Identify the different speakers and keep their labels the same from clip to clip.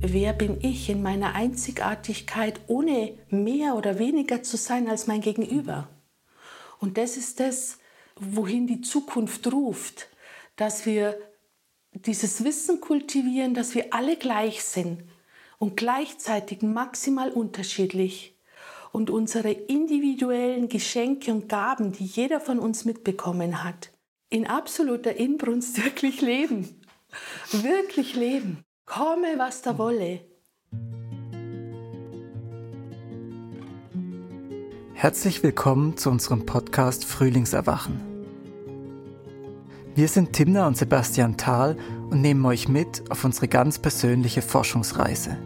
Speaker 1: wer bin ich in meiner Einzigartigkeit, ohne mehr oder weniger zu sein als mein Gegenüber. Und das ist das, wohin die Zukunft ruft, dass wir dieses Wissen kultivieren, dass wir alle gleich sind und gleichzeitig maximal unterschiedlich und unsere individuellen Geschenke und Gaben, die jeder von uns mitbekommen hat, in absoluter Inbrunst wirklich leben. Wirklich leben. Komme, was da wolle.
Speaker 2: Herzlich willkommen zu unserem Podcast Frühlingserwachen. Wir sind Timna und Sebastian Thal und nehmen euch mit auf unsere ganz persönliche Forschungsreise.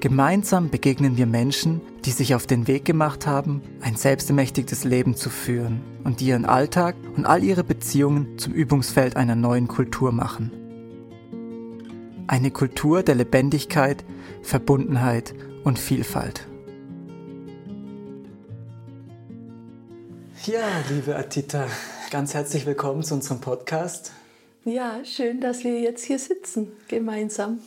Speaker 2: Gemeinsam begegnen wir Menschen, die sich auf den Weg gemacht haben, ein selbstermächtigtes Leben zu führen und die ihren Alltag und all ihre Beziehungen zum Übungsfeld einer neuen Kultur machen. Eine Kultur der Lebendigkeit, Verbundenheit und Vielfalt. Ja, liebe Atita, ganz herzlich willkommen zu unserem Podcast.
Speaker 1: Ja, schön, dass wir jetzt hier sitzen, gemeinsam.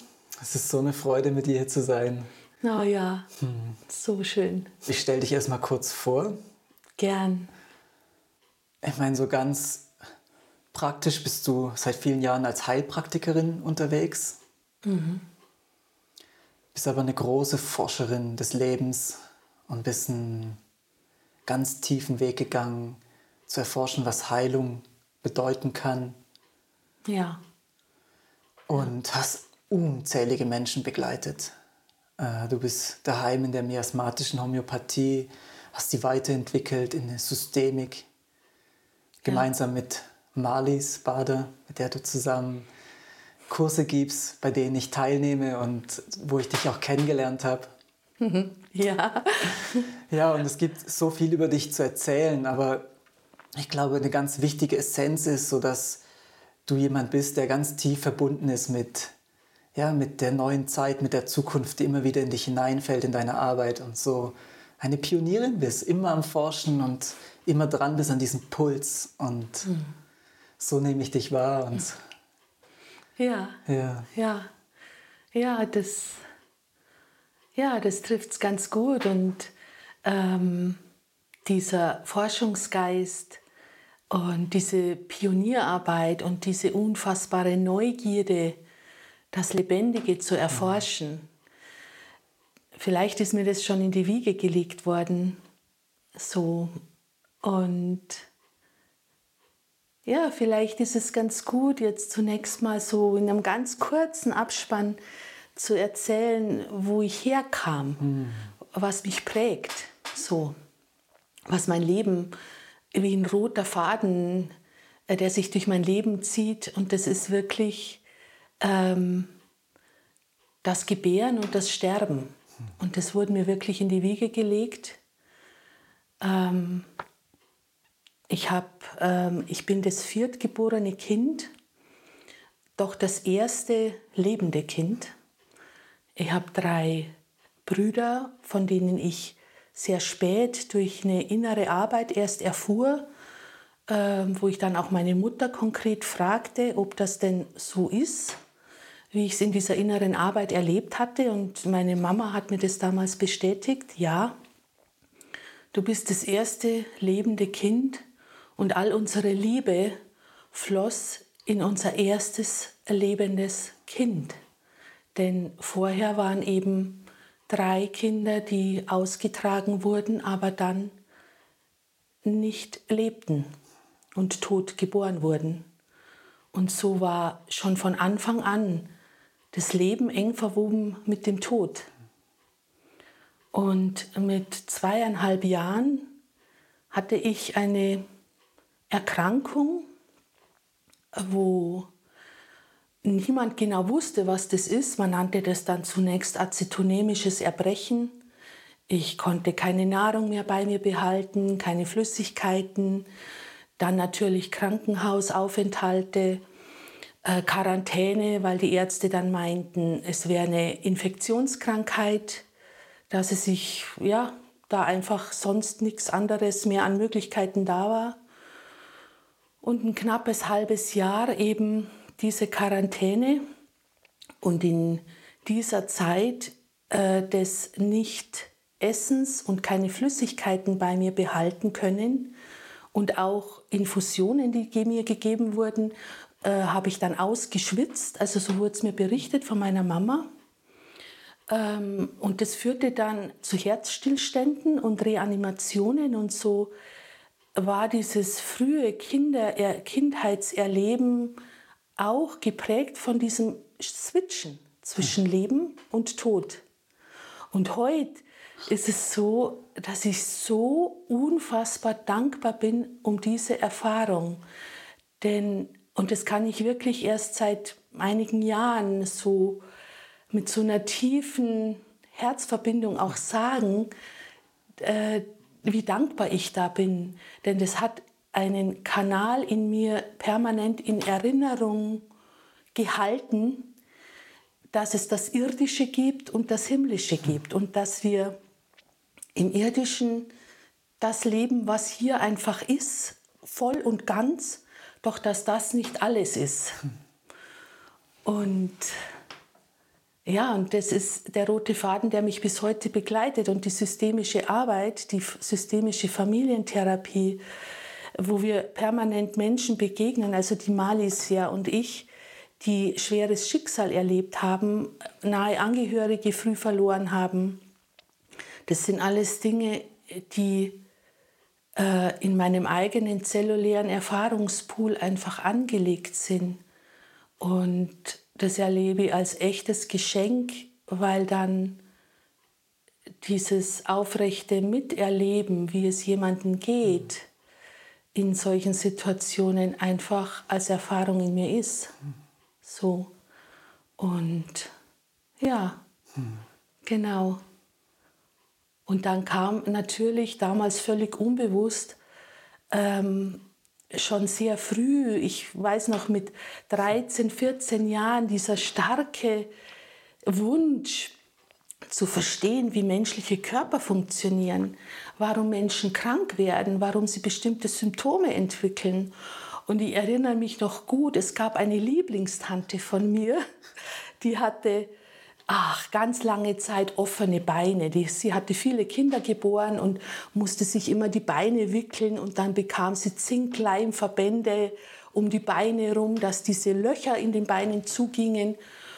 Speaker 2: Es ist so eine Freude, mit dir hier zu sein.
Speaker 1: Oh ja, hm. so schön.
Speaker 2: Ich stelle dich erstmal kurz vor.
Speaker 1: Gern.
Speaker 2: Ich meine, so ganz praktisch bist du seit vielen Jahren als Heilpraktikerin unterwegs. Mhm. Bist aber eine große Forscherin des Lebens und bist einen ganz tiefen Weg gegangen, zu erforschen, was Heilung bedeuten kann.
Speaker 1: Ja.
Speaker 2: Und hast unzählige Menschen begleitet. Äh, du bist daheim in der miasmatischen Homöopathie, hast die weiterentwickelt in eine Systemik, gemeinsam ja. mit Marlies Bader, mit der du zusammen Kurse gibst, bei denen ich teilnehme und wo ich dich auch kennengelernt habe.
Speaker 1: Ja.
Speaker 2: Ja, und es gibt so viel über dich zu erzählen, aber ich glaube, eine ganz wichtige Essenz ist, so dass du jemand bist, der ganz tief verbunden ist mit ja, mit der neuen Zeit, mit der Zukunft, die immer wieder in dich hineinfällt, in deine Arbeit und so eine Pionierin bist, immer am Forschen und immer dran bist an diesem Puls und mhm. so nehme ich dich wahr und
Speaker 1: ja,
Speaker 2: ja,
Speaker 1: ja, ja, das, ja, das trifft es ganz gut und ähm, dieser Forschungsgeist und diese Pionierarbeit und diese unfassbare Neugierde, das Lebendige zu erforschen. Vielleicht ist mir das schon in die Wiege gelegt worden, so. Und ja, vielleicht ist es ganz gut, jetzt zunächst mal so in einem ganz kurzen Abspann zu erzählen, wo ich herkam, mhm. was mich prägt, so, was mein Leben wie ein roter Faden, äh, der sich durch mein Leben zieht. Und das ist wirklich ähm, das Gebären und das Sterben. Und das wurde mir wirklich in die Wiege gelegt. Ähm, ich, hab, ähm, ich bin das viertgeborene Kind, doch das erste lebende Kind. Ich habe drei Brüder, von denen ich sehr spät durch eine innere Arbeit erst erfuhr, äh, wo ich dann auch meine Mutter konkret fragte, ob das denn so ist wie ich es in dieser inneren Arbeit erlebt hatte. Und meine Mama hat mir das damals bestätigt. Ja, du bist das erste lebende Kind und all unsere Liebe floss in unser erstes lebendes Kind. Denn vorher waren eben drei Kinder, die ausgetragen wurden, aber dann nicht lebten und tot geboren wurden. Und so war schon von Anfang an das Leben eng verwoben mit dem Tod. Und mit zweieinhalb Jahren hatte ich eine Erkrankung, wo niemand genau wusste, was das ist. Man nannte das dann zunächst acetonemisches Erbrechen. Ich konnte keine Nahrung mehr bei mir behalten, keine Flüssigkeiten, dann natürlich Krankenhausaufenthalte äh, Quarantäne, weil die Ärzte dann meinten, es wäre eine Infektionskrankheit, dass es sich, ja, da einfach sonst nichts anderes mehr an Möglichkeiten da war. Und ein knappes halbes Jahr eben diese Quarantäne. Und in dieser Zeit äh, des Nicht-Essens und keine Flüssigkeiten bei mir behalten können und auch Infusionen, die mir gegeben wurden, äh, habe ich dann ausgeschwitzt. Also so wurde es mir berichtet von meiner Mama. Ähm, und das führte dann zu Herzstillständen und Reanimationen und so war dieses frühe Kinder Kindheitserleben auch geprägt von diesem Switchen zwischen Leben und Tod. Und heute ist es so, dass ich so unfassbar dankbar bin um diese Erfahrung. Denn, und das kann ich wirklich erst seit einigen Jahren so mit so einer tiefen Herzverbindung auch sagen, äh, wie dankbar ich da bin. Denn das hat einen Kanal in mir permanent in Erinnerung gehalten, dass es das Irdische gibt und das Himmlische gibt und dass wir im Irdischen das leben, was hier einfach ist, voll und ganz, doch dass das nicht alles ist. Und ja, und das ist der rote Faden, der mich bis heute begleitet und die systemische Arbeit, die systemische Familientherapie, wo wir permanent Menschen begegnen, also die Malisia und ich, die schweres Schicksal erlebt haben, nahe Angehörige früh verloren haben. Das sind alles Dinge, die äh, in meinem eigenen zellulären Erfahrungspool einfach angelegt sind. Und das erlebe ich als echtes Geschenk, weil dann dieses aufrechte Miterleben, wie es jemandem geht, in solchen Situationen einfach als Erfahrung in mir ist. So. Und ja, hm. genau. Und dann kam natürlich damals völlig unbewusst, ähm, schon sehr früh, ich weiß noch mit 13, 14 Jahren, dieser starke Wunsch zu verstehen, wie menschliche Körper funktionieren, warum Menschen krank werden, warum sie bestimmte Symptome entwickeln. Und ich erinnere mich noch gut, es gab eine Lieblingstante von mir, die hatte ach, ganz lange Zeit offene Beine. Die, sie hatte viele Kinder geboren und musste sich immer die Beine wickeln und dann bekam sie Zinkleimverbände um die Beine rum, dass diese Löcher in den Beinen zugingen.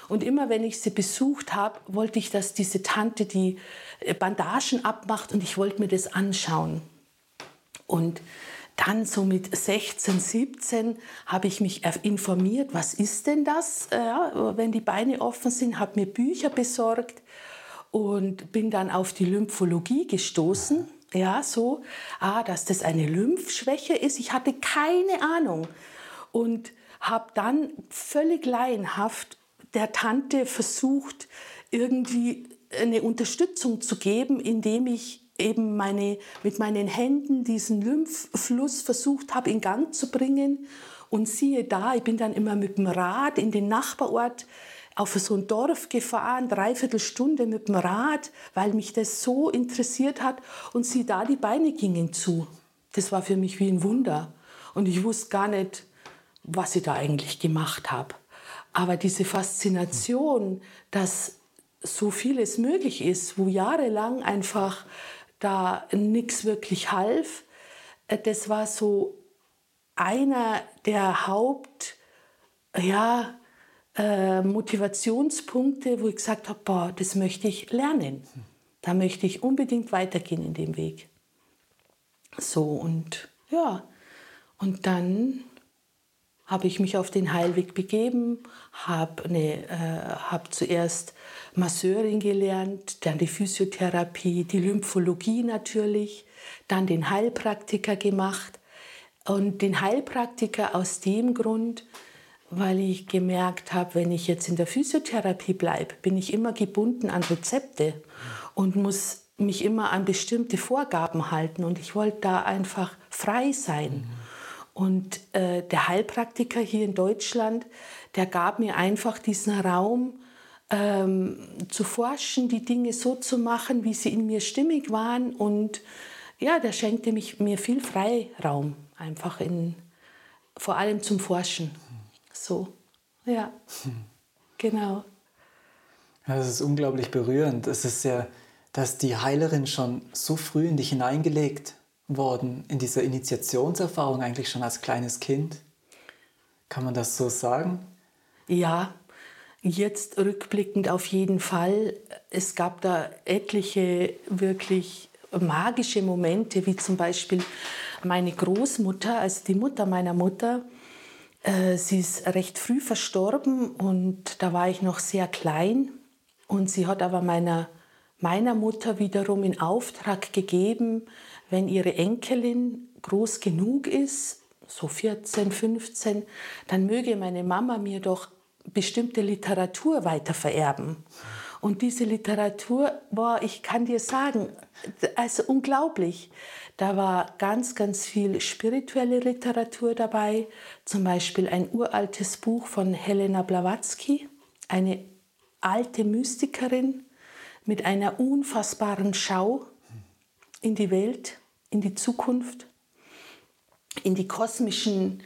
Speaker 1: Und immer wenn ich sie besucht habe, wollte ich, dass diese Tante die äh, Bandagen abmacht und ich wollte mir das anschauen. Und dann so mit 16, 17 habe ich mich informiert, was ist denn das, äh, wenn die Beine offen sind, habe mir Bücher besorgt und bin dann auf die Lymphologie gestoßen. Ja, so, ah, dass das eine Lymphschwäche ist. Ich hatte keine Ahnung und habe dann völlig laienhaft der Tante versucht, irgendwie eine Unterstützung zu geben, indem ich eben meine, mit meinen Händen diesen Lymphfluss versucht habe in Gang zu bringen. Und siehe da, ich bin dann immer mit dem Rad in den Nachbarort auf so ein Dorf gefahren, dreiviertel Stunde mit dem Rad, weil mich das so interessiert hat. Und siehe da, die Beine gingen zu. Das war für mich wie ein Wunder. Und ich wusste gar nicht, was ich da eigentlich gemacht habe. Aber diese Faszination, dass so vieles möglich ist, wo jahrelang einfach da nichts wirklich half. Äh, das war so einer der Haupt, ja, äh, Motivationspunkte, wo ich gesagt habe, boah, das möchte ich lernen. Da möchte ich unbedingt weitergehen in dem Weg. So und ja, und dann habe ich mich auf den Heilweg begeben, habe ne, äh, hab zuerst Masseurin gelernt, dann die Physiotherapie, die Lymphologie natürlich, dann den Heilpraktiker gemacht. Und den Heilpraktiker aus dem Grund, weil ich gemerkt habe, wenn ich jetzt in der Physiotherapie bleibe, bin ich immer gebunden an Rezepte und muss mich immer an bestimmte Vorgaben halten. Und ich wollte da einfach frei sein. Mhm. Und äh, der Heilpraktiker hier in Deutschland, der gab mir einfach diesen Raum, ähm, zu forschen, die Dinge so zu machen, wie sie in mir stimmig waren. Und ja, der schenkte mich, mir viel Freiraum, einfach in, vor allem zum Forschen. So, ja, genau.
Speaker 2: Das ist unglaublich berührend. Es ist ja, dass die Heilerin schon so früh in dich hineingelegt worden, in dieser Initiationserfahrung eigentlich schon als kleines Kind. Kann man das so sagen?
Speaker 1: Ja, jetzt rückblickend auf jeden Fall. Es gab da etliche wirklich magische Momente, wie zum Beispiel meine Großmutter, also die Mutter meiner Mutter. Äh, sie ist recht früh verstorben und da war ich noch sehr klein. Und sie hat aber meiner, meiner Mutter wiederum in Auftrag gegeben, wenn ihre Enkelin groß genug ist, so 14, 15, dann möge meine Mama mir doch bestimmte Literatur weiter vererben. Und diese Literatur, boah, ich kann dir sagen, also unglaublich. Da war ganz, ganz viel spirituelle Literatur dabei, zum Beispiel ein uraltes Buch von Helena Blavatsky, eine alte Mystikerin mit einer unfassbaren Schau in die Welt, in die Zukunft, in die kosmischen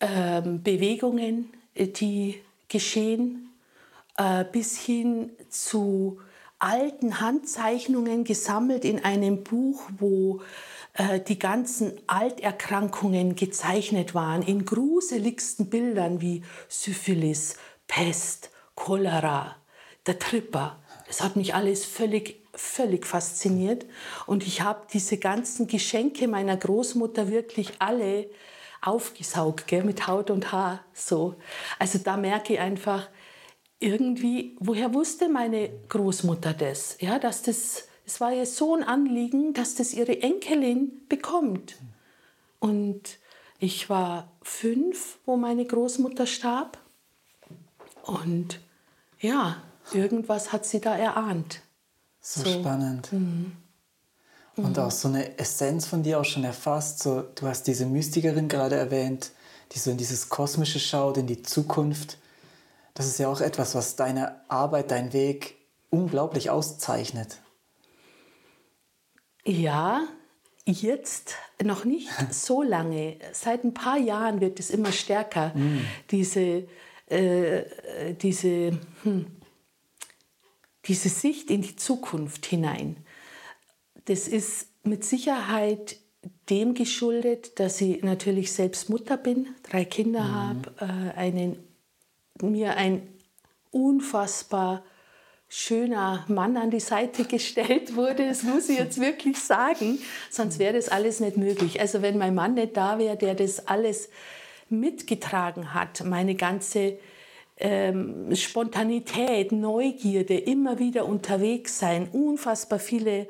Speaker 1: äh, Bewegungen, die geschehen, äh, bis hin zu alten Handzeichnungen gesammelt in einem Buch, wo äh, die ganzen Alterkrankungen gezeichnet waren, in gruseligsten Bildern wie Syphilis, Pest, Cholera, der Tripper. Das hat mich alles völlig, völlig fasziniert. Und ich habe diese ganzen Geschenke meiner Großmutter wirklich alle aufgesaugt, gell, mit Haut und Haar. So. Also da merke ich einfach, irgendwie, woher wusste meine Großmutter das? Ja, dass das, es war ihr so ein Anliegen, dass das ihre Enkelin bekommt. Und ich war fünf, wo meine Großmutter starb. Und ja, irgendwas hat sie da erahnt.
Speaker 2: So, so. spannend. Mhm. Und auch so eine Essenz von dir auch schon erfasst. So, du hast diese Mystikerin gerade erwähnt, die so in dieses Kosmische schaut, in die Zukunft. Das ist ja auch etwas, was deine Arbeit, dein Weg unglaublich auszeichnet.
Speaker 1: Ja, jetzt noch nicht so lange. Seit ein paar Jahren wird es immer stärker, mm. diese, äh, diese, hm, diese Sicht in die Zukunft hinein. Das ist mit Sicherheit dem geschuldet, dass ich natürlich selbst Mutter bin, drei Kinder mhm. habe, äh, einen mir ein unfassbar schöner Mann an die Seite gestellt wurde. Das muss ich jetzt wirklich sagen, sonst wäre das alles nicht möglich. Also wenn mein Mann nicht da wäre, der das alles mitgetragen hat, meine ganze ähm, Spontanität, Neugierde, immer wieder unterwegs sein, unfassbar viele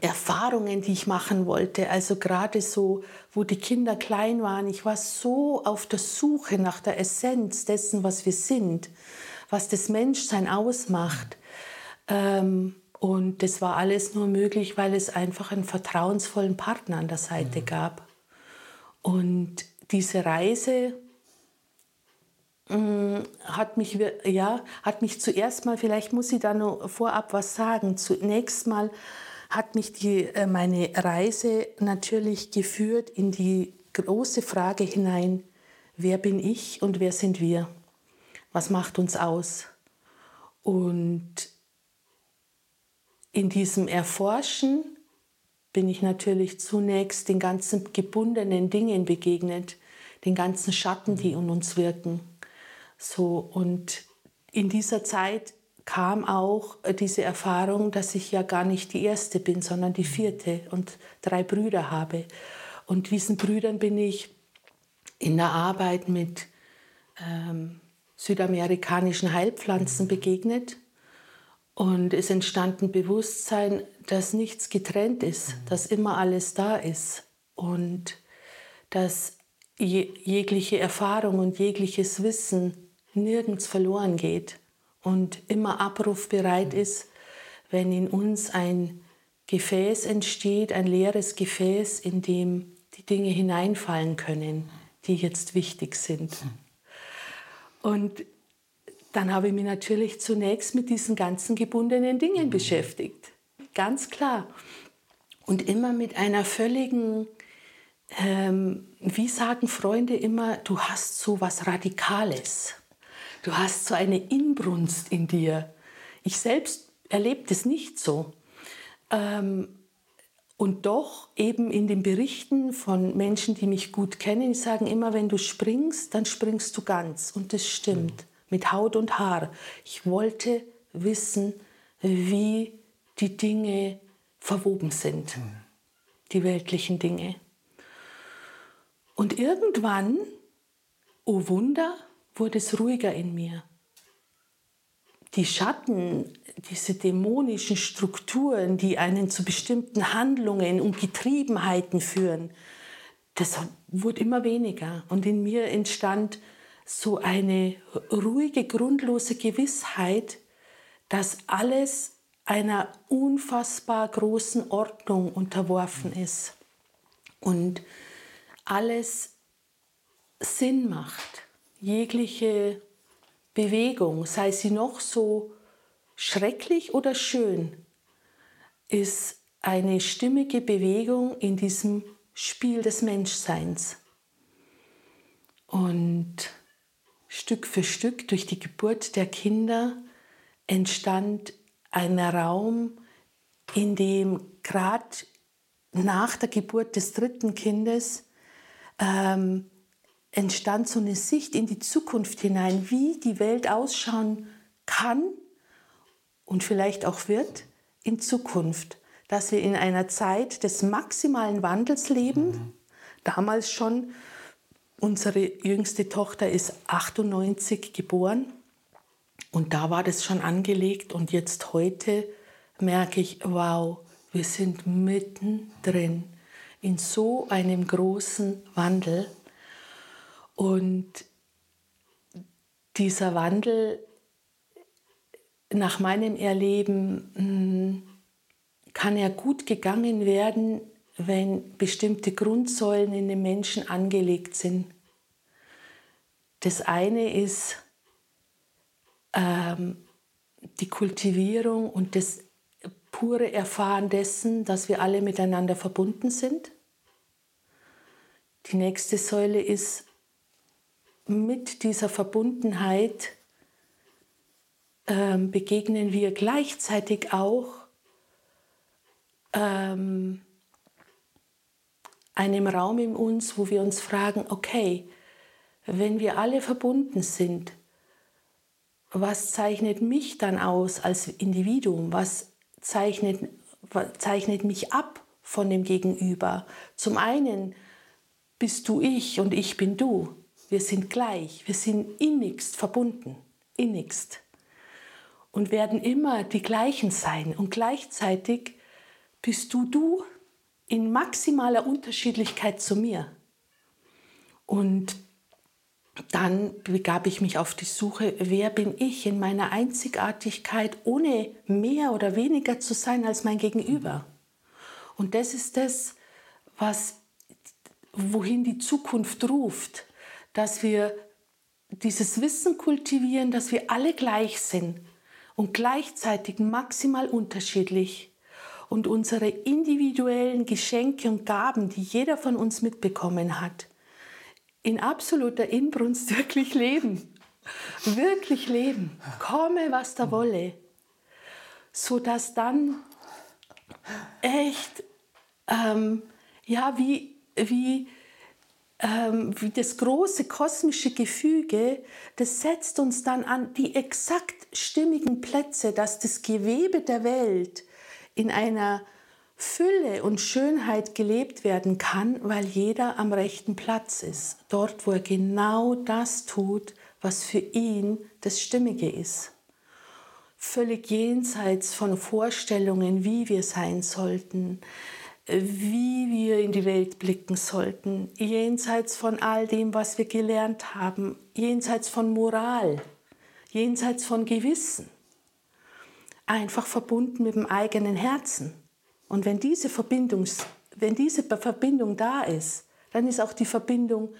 Speaker 1: Erfahrungen, die ich machen wollte. Also gerade so, wo die Kinder klein waren, ich war so auf der Suche nach der Essenz dessen, was wir sind, was das Menschsein ausmacht. Ähm, und das war alles nur möglich, weil es einfach einen vertrauensvollen Partner an der Seite mhm. gab. Und diese Reise hat mich, ja, hat mich zuerst mal, vielleicht muss ich da noch vorab was sagen, zunächst mal hat mich die, äh, meine Reise natürlich geführt in die große Frage hinein, wer bin ich und wer sind wir? Was macht uns aus? Und in diesem Erforschen bin ich natürlich zunächst den ganzen gebundenen Dingen begegnet, den ganzen Schatten, die in uns wirken. So und in dieser Zeit kam auch äh, diese Erfahrung, dass ich ja gar nicht die erste bin, sondern die vierte und drei Brüder habe. Und diesen Brüdern bin ich in der Arbeit mit ähm, südamerikanischen Heilpflanzen begegnet. Und es entstand ein Bewusstsein, dass nichts getrennt ist, dass immer alles da ist und dass je, jegliche Erfahrung und jegliches Wissen nirgends verloren geht und immer abrufbereit ist, wenn in uns ein Gefäß entsteht, ein leeres Gefäß, in dem die Dinge hineinfallen können, die jetzt wichtig sind. Und dann habe ich mich natürlich zunächst mit diesen ganzen gebundenen Dingen mhm. beschäftigt. Ganz klar. Und immer mit einer völligen, ähm, wie sagen Freunde immer, du hast so was Radikales. Du hast so eine Inbrunst in dir. ich selbst erlebe das nicht so. Ähm, und doch eben in den Berichten von Menschen, die mich gut kennen, die sagen immer, wenn du springst, dann springst du ganz. Und das stimmt, mit Haut und Haar. Ich wollte wissen, wie die Dinge verwoben sind, die weltlichen Dinge. Und irgendwann, oh Wunder, wurde es ruhiger in mir die Schatten, diese dämonischen Strukturen, die einen zu bestimmten Handlungen und Getriebenheiten führen, das wurde immer weniger. Und in mir entstand so eine ruhige, grundlose Gewissheit, dass alles einer unfassbar großen Ordnung unterworfen ist und alles Sinn macht. Jegliche Bewegung, sei sie noch so schrecklich oder schön, ist eine stimmige Bewegung in diesem Spiel des Menschseins. Und Stück für Stück durch die Geburt der Kinder entstand ein Raum, in dem gerade nach der Geburt des dritten Kindes ähm, entstand so eine Sicht in die Zukunft hinein, wie die Welt ausschauen kann und vielleicht auch wird in Zukunft. Dass wir in einer Zeit des maximalen Wandels leben. Mhm. Damals schon, unsere jüngste Tochter ist 98 geboren und da war das schon angelegt und jetzt heute merke ich, wow, wir sind mittendrin in so einem großen Wandel. Und dieser Wandel nach meinem Erleben hm, kann er gut gegangen werden, wenn bestimmte Grundsäulen in den Menschen angelegt sind. Das eine ist ähm, die Kultivierung und das pure Erfahren dessen, dass wir alle miteinander verbunden sind. Die nächste Säule ist mit dieser Verbundenheit ähm, begegnen wir gleichzeitig auch ähm, einem Raum in uns, wo wir uns fragen, okay, wenn wir alle verbunden sind, was zeichnet mich dann aus als Individuum? Was zeichnet, was zeichnet mich ab von dem Gegenüber? Zum einen bist du ich und ich bin du. Wir sind gleich, wir sind innigst verbunden, innigst und werden immer die gleichen sein. Und gleichzeitig bist du du in maximaler Unterschiedlichkeit zu mir. Und dann begab ich mich auf die Suche, wer bin ich in meiner Einzigartigkeit, ohne mehr oder weniger zu sein als mein Gegenüber. Und das ist das, was, wohin die Zukunft ruft dass wir dieses Wissen kultivieren, dass wir alle gleich sind und gleichzeitig maximal unterschiedlich und unsere individuellen Geschenke und Gaben, die jeder von uns mitbekommen hat, in absoluter Inbrunst wirklich leben. Wirklich leben. Komme, was da wolle. So dass dann echt, ähm, ja, wie, wie, ähm, wie das große kosmische Gefüge, das setzt uns dann an die exakt stimmigen Plätze, dass das Gewebe der Welt in einer Fülle und Schönheit gelebt werden kann, weil jeder am rechten Platz ist, dort, wo er genau das tut, was für ihn das Stimmige ist. Völlig jenseits von Vorstellungen, wie wir sein sollten, wie wir in die Welt blicken sollten, jenseits von all dem, was wir gelernt haben, jenseits von Moral, jenseits von Gewissen, einfach verbunden mit dem eigenen Herzen. Und wenn diese Verbindung, wenn diese Verbindung da ist, dann ist auch die Verbindung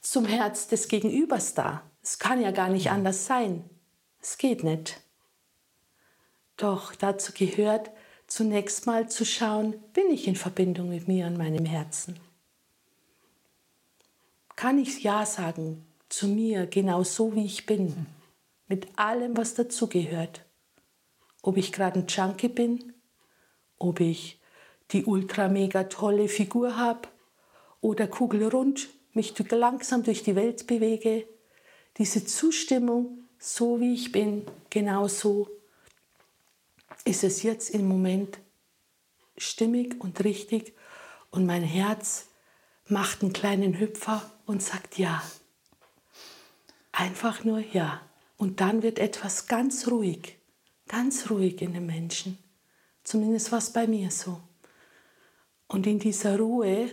Speaker 1: zum Herz des Gegenübers da. Es kann ja gar nicht anders sein. Es geht nicht. Doch dazu gehört, zunächst mal zu schauen, bin ich in Verbindung mit mir und meinem Herzen? Kann ich Ja sagen zu mir, genau so wie ich bin, mit allem, was dazugehört? ob ich gerade ein Junkie bin, ob ich die ultra mega tolle Figur habe oder kugelrund mich langsam durch die Welt bewege. Diese Zustimmung, so wie ich bin, genau so ist es jetzt im Moment stimmig und richtig und mein Herz macht einen kleinen Hüpfer und sagt ja. Einfach nur ja. Und dann wird etwas ganz ruhig, ganz ruhig in den Menschen. Zumindest war es bei mir so. Und in dieser Ruhe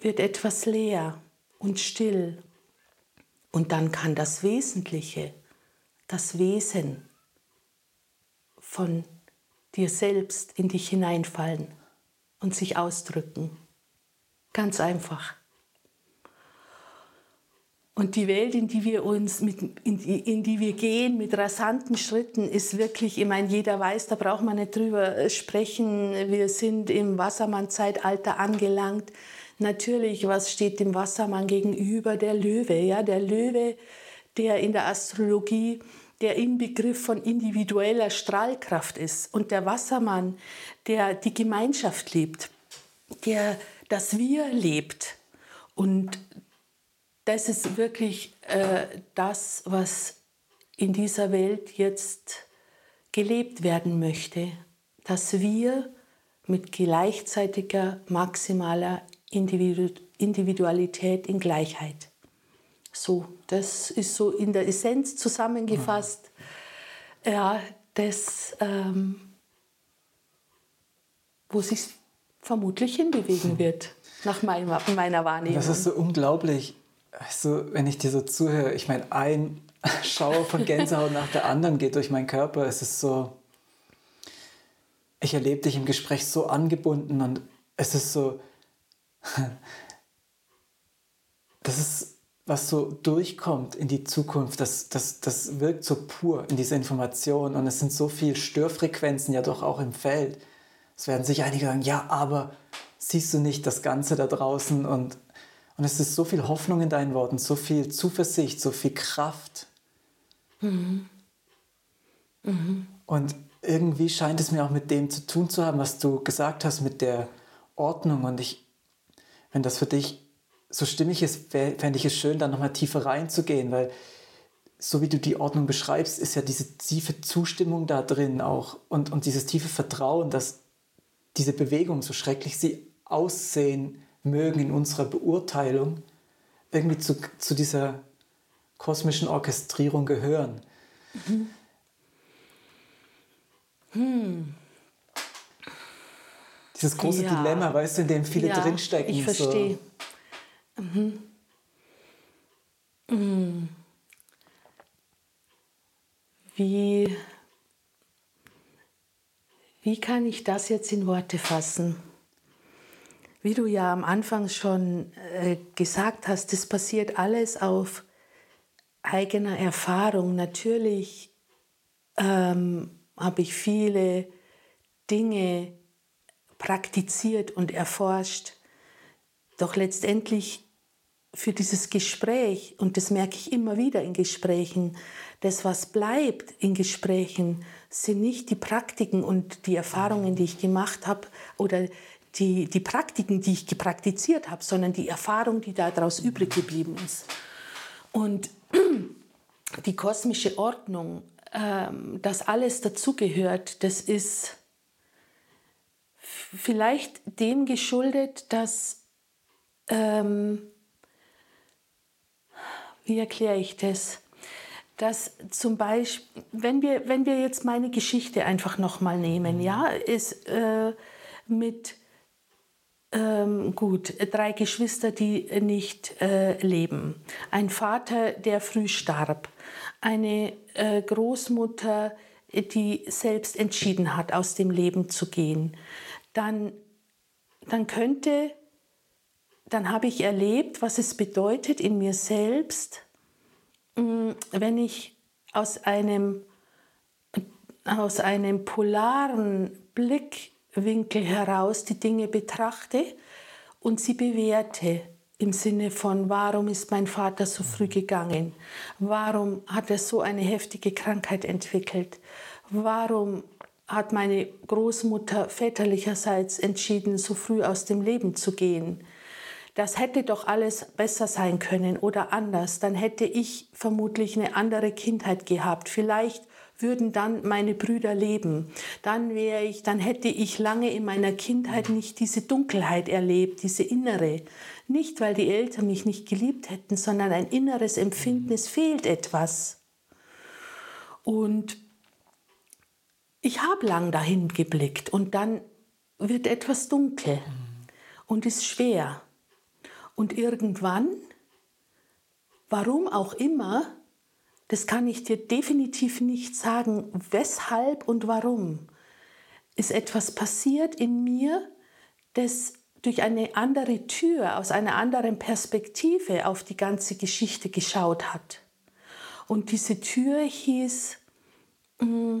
Speaker 1: wird etwas leer und still. Und dann kann das Wesentliche, das Wesen von dir selbst in dich hineinfallen und sich ausdrücken. Ganz einfach. Und die Welt, in die wir uns, mit, in, die, in die wir gehen mit rasanten Schritten, ist wirklich, ich meine, jeder weiß, da braucht man nicht drüber sprechen. Wir sind im Wassermann-Zeitalter angelangt. Natürlich, was steht dem Wassermann gegenüber? Der Löwe, ja, der Löwe, der in der Astrologie der Inbegriff von individueller Strahlkraft ist. Und der Wassermann, der die Gemeinschaft lebt, der das Wir lebt. Und das ist wirklich äh, das, was in dieser Welt jetzt gelebt werden möchte. Dass wir mit gleichzeitiger maximaler Individualität in Gleichheit. So, das ist so in der Essenz zusammengefasst. Mhm. Ja, das, ähm, wo sich vermutlich hinbewegen wird, nach meiner, meiner Wahrnehmung.
Speaker 2: Das ist so unglaublich. Also, wenn ich dir so zuhöre, ich meine, ein Schauer von Gänsehaut nach der anderen geht durch meinen Körper. Es ist so, ich erlebe dich im Gespräch so angebunden und es ist so, das ist was so durchkommt in die Zukunft, das, das, das wirkt so pur in diese Information und es sind so viele Störfrequenzen ja doch auch im Feld. Es werden sich einige sagen, ja, aber siehst du nicht das Ganze da draußen und, und es ist so viel Hoffnung in deinen Worten, so viel Zuversicht, so viel Kraft. Mhm. Mhm. Und irgendwie scheint es mir auch mit dem zu tun zu haben, was du gesagt hast, mit der Ordnung. Und ich, wenn das für dich so stimmig ist, fände ich es schön, da nochmal tiefer reinzugehen, weil so wie du die Ordnung beschreibst, ist ja diese tiefe Zustimmung da drin auch und, und dieses tiefe Vertrauen, dass diese Bewegung, so schrecklich sie aussehen mögen in unserer Beurteilung, irgendwie zu, zu dieser kosmischen Orchestrierung gehören. Mhm. Hm. Dieses große ja. Dilemma, weißt du, in dem viele ja, drinstecken.
Speaker 1: Ich verstehe. So. Mhm. Mhm. Wie, wie kann ich das jetzt in Worte fassen? Wie du ja am Anfang schon äh, gesagt hast, das passiert alles auf eigener Erfahrung. Natürlich ähm, habe ich viele Dinge praktiziert und erforscht. Doch letztendlich für dieses Gespräch, und das merke ich immer wieder in Gesprächen, das, was bleibt in Gesprächen, sind nicht die Praktiken und die Erfahrungen, die ich gemacht habe oder die, die Praktiken, die ich gepraktiziert habe, sondern die Erfahrung, die daraus übrig geblieben ist. Und die kosmische Ordnung, ähm, dass alles dazugehört, das ist vielleicht dem geschuldet, dass ähm, wie erkläre ich das? Dass zum Beispiel, wenn wir, wenn wir jetzt meine Geschichte einfach nochmal nehmen, ja, ist äh, mit ähm, gut, drei Geschwister, die nicht äh, leben, ein Vater, der früh starb, eine äh, Großmutter, die selbst entschieden hat, aus dem Leben zu gehen, dann, dann könnte dann habe ich erlebt, was es bedeutet in mir selbst, mm, wenn ich aus einem, aus einem polaren Blickwinkel heraus die Dinge betrachte und sie bewerte im Sinne von, warum ist mein Vater so früh gegangen? Warum hat er so eine heftige Krankheit entwickelt? warum hat meine Großmutter väterlicherseits entschieden, so früh aus dem Leben zu gehen? Das hätte doch alles besser sein können oder anders. Dann hätte ich vermutlich eine andere Kindheit gehabt. Vielleicht würden dann meine Brüder leben. Dann wäre ich, dann hätte ich lange in meiner Kindheit nicht diese Dunkelheit erlebt, diese innere. Nicht, weil die Eltern mich nicht geliebt hätten, sondern ein inneres Empfinden, es fehlt etwas. Und ich habe lang dahin geblickt und dann wird etwas dunkel und ist schwer. Und irgendwann, warum auch immer, das kann ich dir definitiv nicht sagen, weshalb und warum, ist etwas passiert in mir, das durch eine andere Tür, aus einer anderen Perspektive auf die ganze Geschichte geschaut hat. Und diese Tür hieß, mm,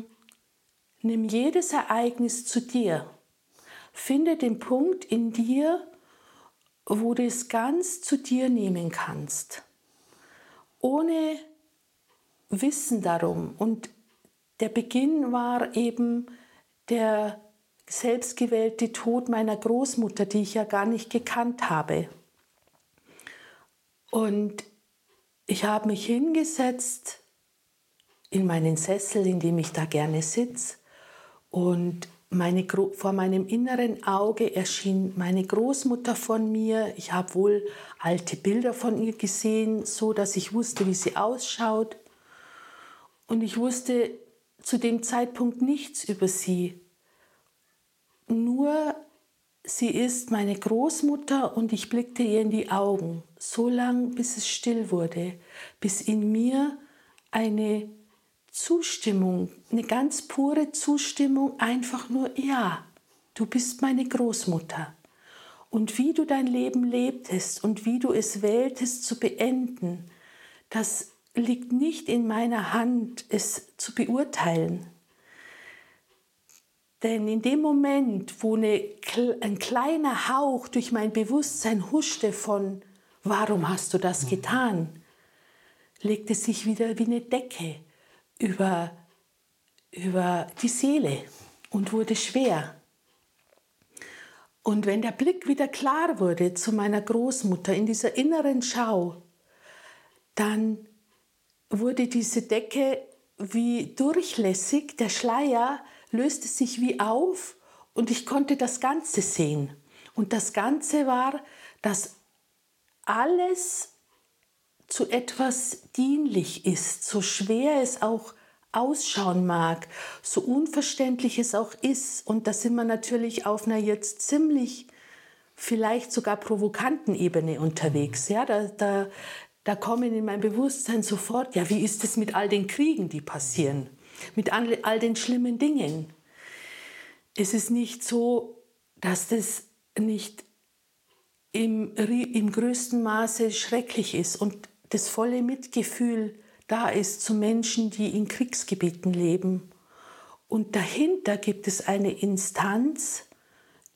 Speaker 1: Nimm jedes Ereignis zu dir. Finde den Punkt in dir, wo du es ganz zu dir nehmen kannst. Ohne Wissen darum. Und der Beginn war eben der selbstgewählte Tod meiner Großmutter, die ich ja gar nicht gekannt habe. Und ich habe mich hingesetzt in meinen Sessel, in dem ich da gerne sitze, und meine, vor meinem inneren Auge erschien meine Großmutter von mir. Ich habe wohl alte Bilder von ihr gesehen, so dass ich wusste, wie sie ausschaut. Und ich wusste zu dem Zeitpunkt nichts über sie. Nur sie ist meine Großmutter und ich blickte ihr in die Augen, so lang bis es still wurde, bis in mir eine Zustimmung, eine ganz pure Zustimmung, einfach nur, ja, du bist meine Großmutter. Und wie du dein Leben lebtest und wie du es wähltest zu beenden, das liegt nicht in meiner Hand, es zu beurteilen. Denn in dem Moment, wo eine, ein kleiner Hauch durch mein Bewusstsein huschte von, warum hast du das getan, legte sich wieder wie eine Decke über, über die Seele und wurde schwer. Und wenn der Blick wieder klar wurde zu meiner Großmutter in dieser inneren Schau, dann wurde diese Decke wie durchlässig, der Schleier löste sich wie auf und ich konnte das Ganze sehen. Und das Ganze war, dass alles zu etwas dienlich ist, so schwer es auch ausschauen mag, so unverständlich es auch ist. Und da sind wir natürlich auf einer jetzt ziemlich, vielleicht sogar provokanten Ebene unterwegs. Ja, da, da, da kommen in mein Bewusstsein sofort, ja, wie ist es mit all den Kriegen, die passieren, mit all, den schlimmen Dingen. Es ist nicht so, dass das nicht im, im größten Maße schrecklich ist und das volle Mitgefühl da ist zu Menschen, die in Kriegsgebieten leben. Und dahinter gibt es eine Instanz,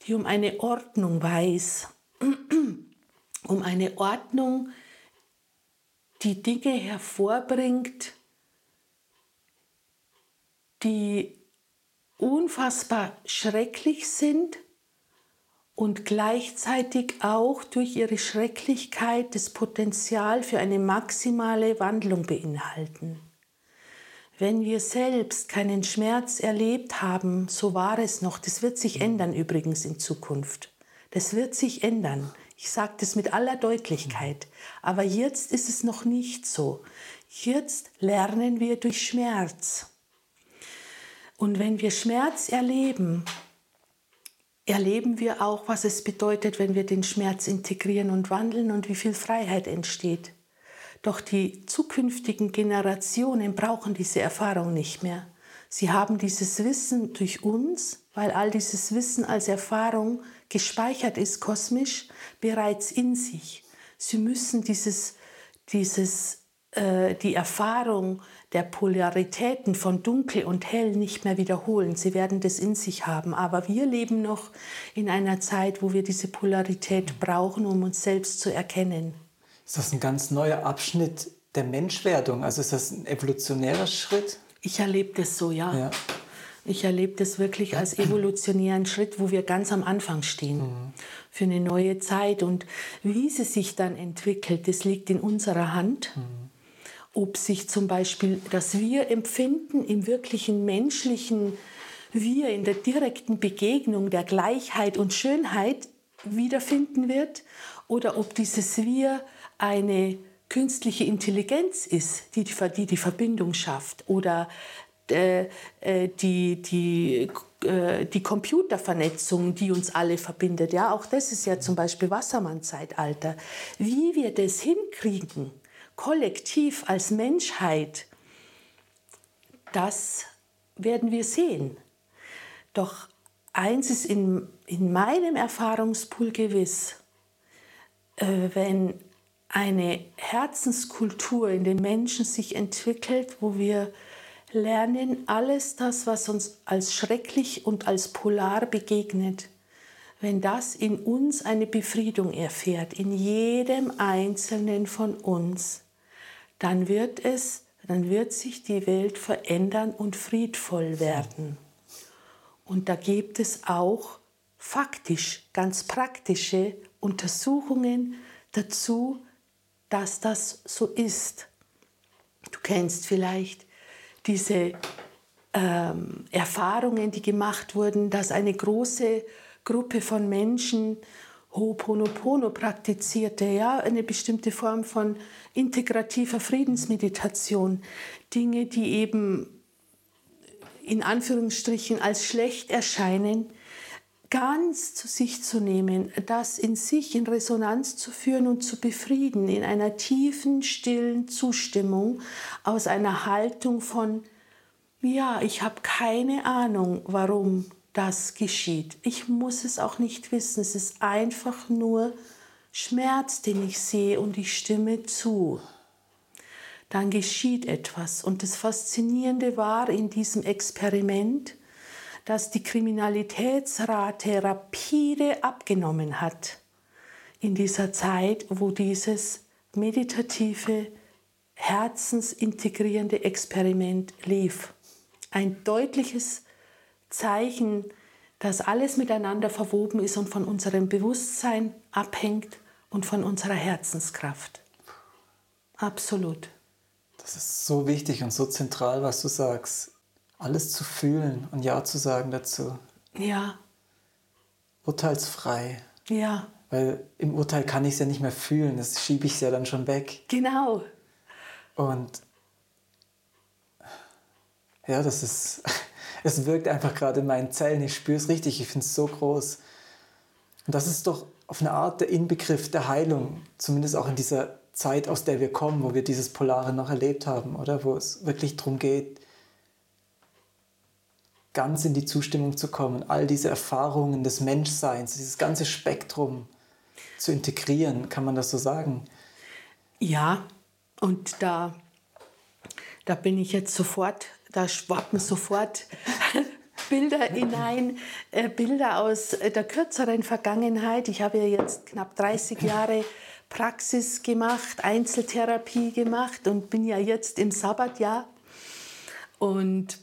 Speaker 1: die um eine Ordnung weiß, um eine Ordnung, die Dinge hervorbringt, die unfassbar schrecklich sind, und gleichzeitig auch durch ihre Schrecklichkeit das Potenzial für eine maximale Wandlung beinhalten. Wenn wir selbst keinen Schmerz erlebt haben, so war es noch. Das wird sich ändern übrigens in Zukunft. Das wird sich ändern. Ich sage das mit aller Deutlichkeit. Aber jetzt ist es noch nicht so. Jetzt lernen wir durch Schmerz. Und wenn wir Schmerz erleben, erleben wir auch, was es bedeutet, wenn wir den Schmerz integrieren und wandeln und wie viel Freiheit entsteht. Doch die zukünftigen Generationen brauchen diese Erfahrung nicht mehr. Sie haben dieses Wissen durch uns, weil all dieses Wissen als Erfahrung gespeichert ist kosmisch, bereits in sich. Sie müssen dieses, dieses, äh, die Erfahrung der Polaritäten von dunkel und hell nicht mehr wiederholen. Sie werden das in sich haben. Aber wir leben noch in einer Zeit, wo wir diese Polarität brauchen, um uns selbst zu erkennen.
Speaker 2: Ist das ein ganz neuer Abschnitt der Menschwerdung? Also ist das ein evolutionärer Schritt?
Speaker 1: Ich erlebe das so, ja. ja. Ich erlebe das wirklich als evolutionären Schritt, wo wir ganz am Anfang stehen für eine neue Zeit. Und wie sie sich dann entwickelt, das liegt in unserer Hand. Ob sich zum Beispiel das Wir empfinden im wirklichen menschlichen Wir, in der direkten Begegnung der Gleichheit und Schönheit wiederfinden wird oder ob dieses Wir eine künstliche Intelligenz ist, die die, die Verbindung schafft oder äh, äh, die, die, äh, die Computervernetzung, die uns alle verbindet. Ja, auch das ist ja zum Beispiel Wassermann-Zeitalter. Wie wir das hinkriegen, kollektiv als Menschheit, das werden wir sehen. Doch eins ist in, in meinem Erfahrungspool gewiss, äh, wenn eine Herzenskultur in den Menschen sich entwickelt, wo wir lernen, alles das, was uns als schrecklich und als polar begegnet, wenn das in uns eine Befriedung erfährt, in jedem einzelnen von uns, dann wird es, dann wird sich die Welt verändern und friedvoll werden. Und da gibt es auch faktisch, ganz praktische Untersuchungen dazu, dass das so ist. Du kennst vielleicht diese ähm, Erfahrungen, die gemacht wurden, dass eine große Gruppe von Menschen Ho'oponopono praktizierte, ja, eine bestimmte Form von integrativer Friedensmeditation, Dinge, die eben in Anführungsstrichen als schlecht erscheinen, ganz zu sich zu nehmen, das in sich in Resonanz zu führen und zu befrieden, in einer tiefen, stillen Zustimmung aus einer Haltung von, ja, ich habe keine Ahnung, warum das geschieht. Ich muss es auch nicht wissen, es ist einfach nur Schmerz, den ich sehe und ich stimme zu. Dann geschieht etwas. Und das Faszinierende war in diesem Experiment, dass die Kriminalitätsrate rapide abgenommen hat in dieser Zeit, wo dieses meditative, herzensintegrierende Experiment lief. Ein deutliches Zeichen, dass alles miteinander verwoben ist und von unserem Bewusstsein abhängt und von unserer Herzenskraft. Absolut.
Speaker 2: Das ist so wichtig und so zentral, was du sagst alles zu fühlen und Ja zu sagen dazu.
Speaker 1: Ja.
Speaker 2: Urteilsfrei.
Speaker 1: Ja.
Speaker 2: Weil im Urteil kann ich es ja nicht mehr fühlen, das schiebe ich ja dann schon weg.
Speaker 1: Genau.
Speaker 2: Und ja, das ist, es wirkt einfach gerade in meinen Zellen, ich spüre es richtig, ich finde es so groß. Und das ist doch auf eine Art der Inbegriff der Heilung, zumindest auch in dieser Zeit, aus der wir kommen, wo wir dieses Polare noch erlebt haben, oder? Wo es wirklich darum geht, ganz in die Zustimmung zu kommen, all diese Erfahrungen des Menschseins, dieses ganze Spektrum zu integrieren, kann man das so sagen?
Speaker 1: Ja, und da, da bin ich jetzt sofort, da schwappen sofort Bilder hinein, äh, Bilder aus der kürzeren Vergangenheit. Ich habe ja jetzt knapp 30 Jahre Praxis gemacht, Einzeltherapie gemacht und bin ja jetzt im Sabbatjahr. Und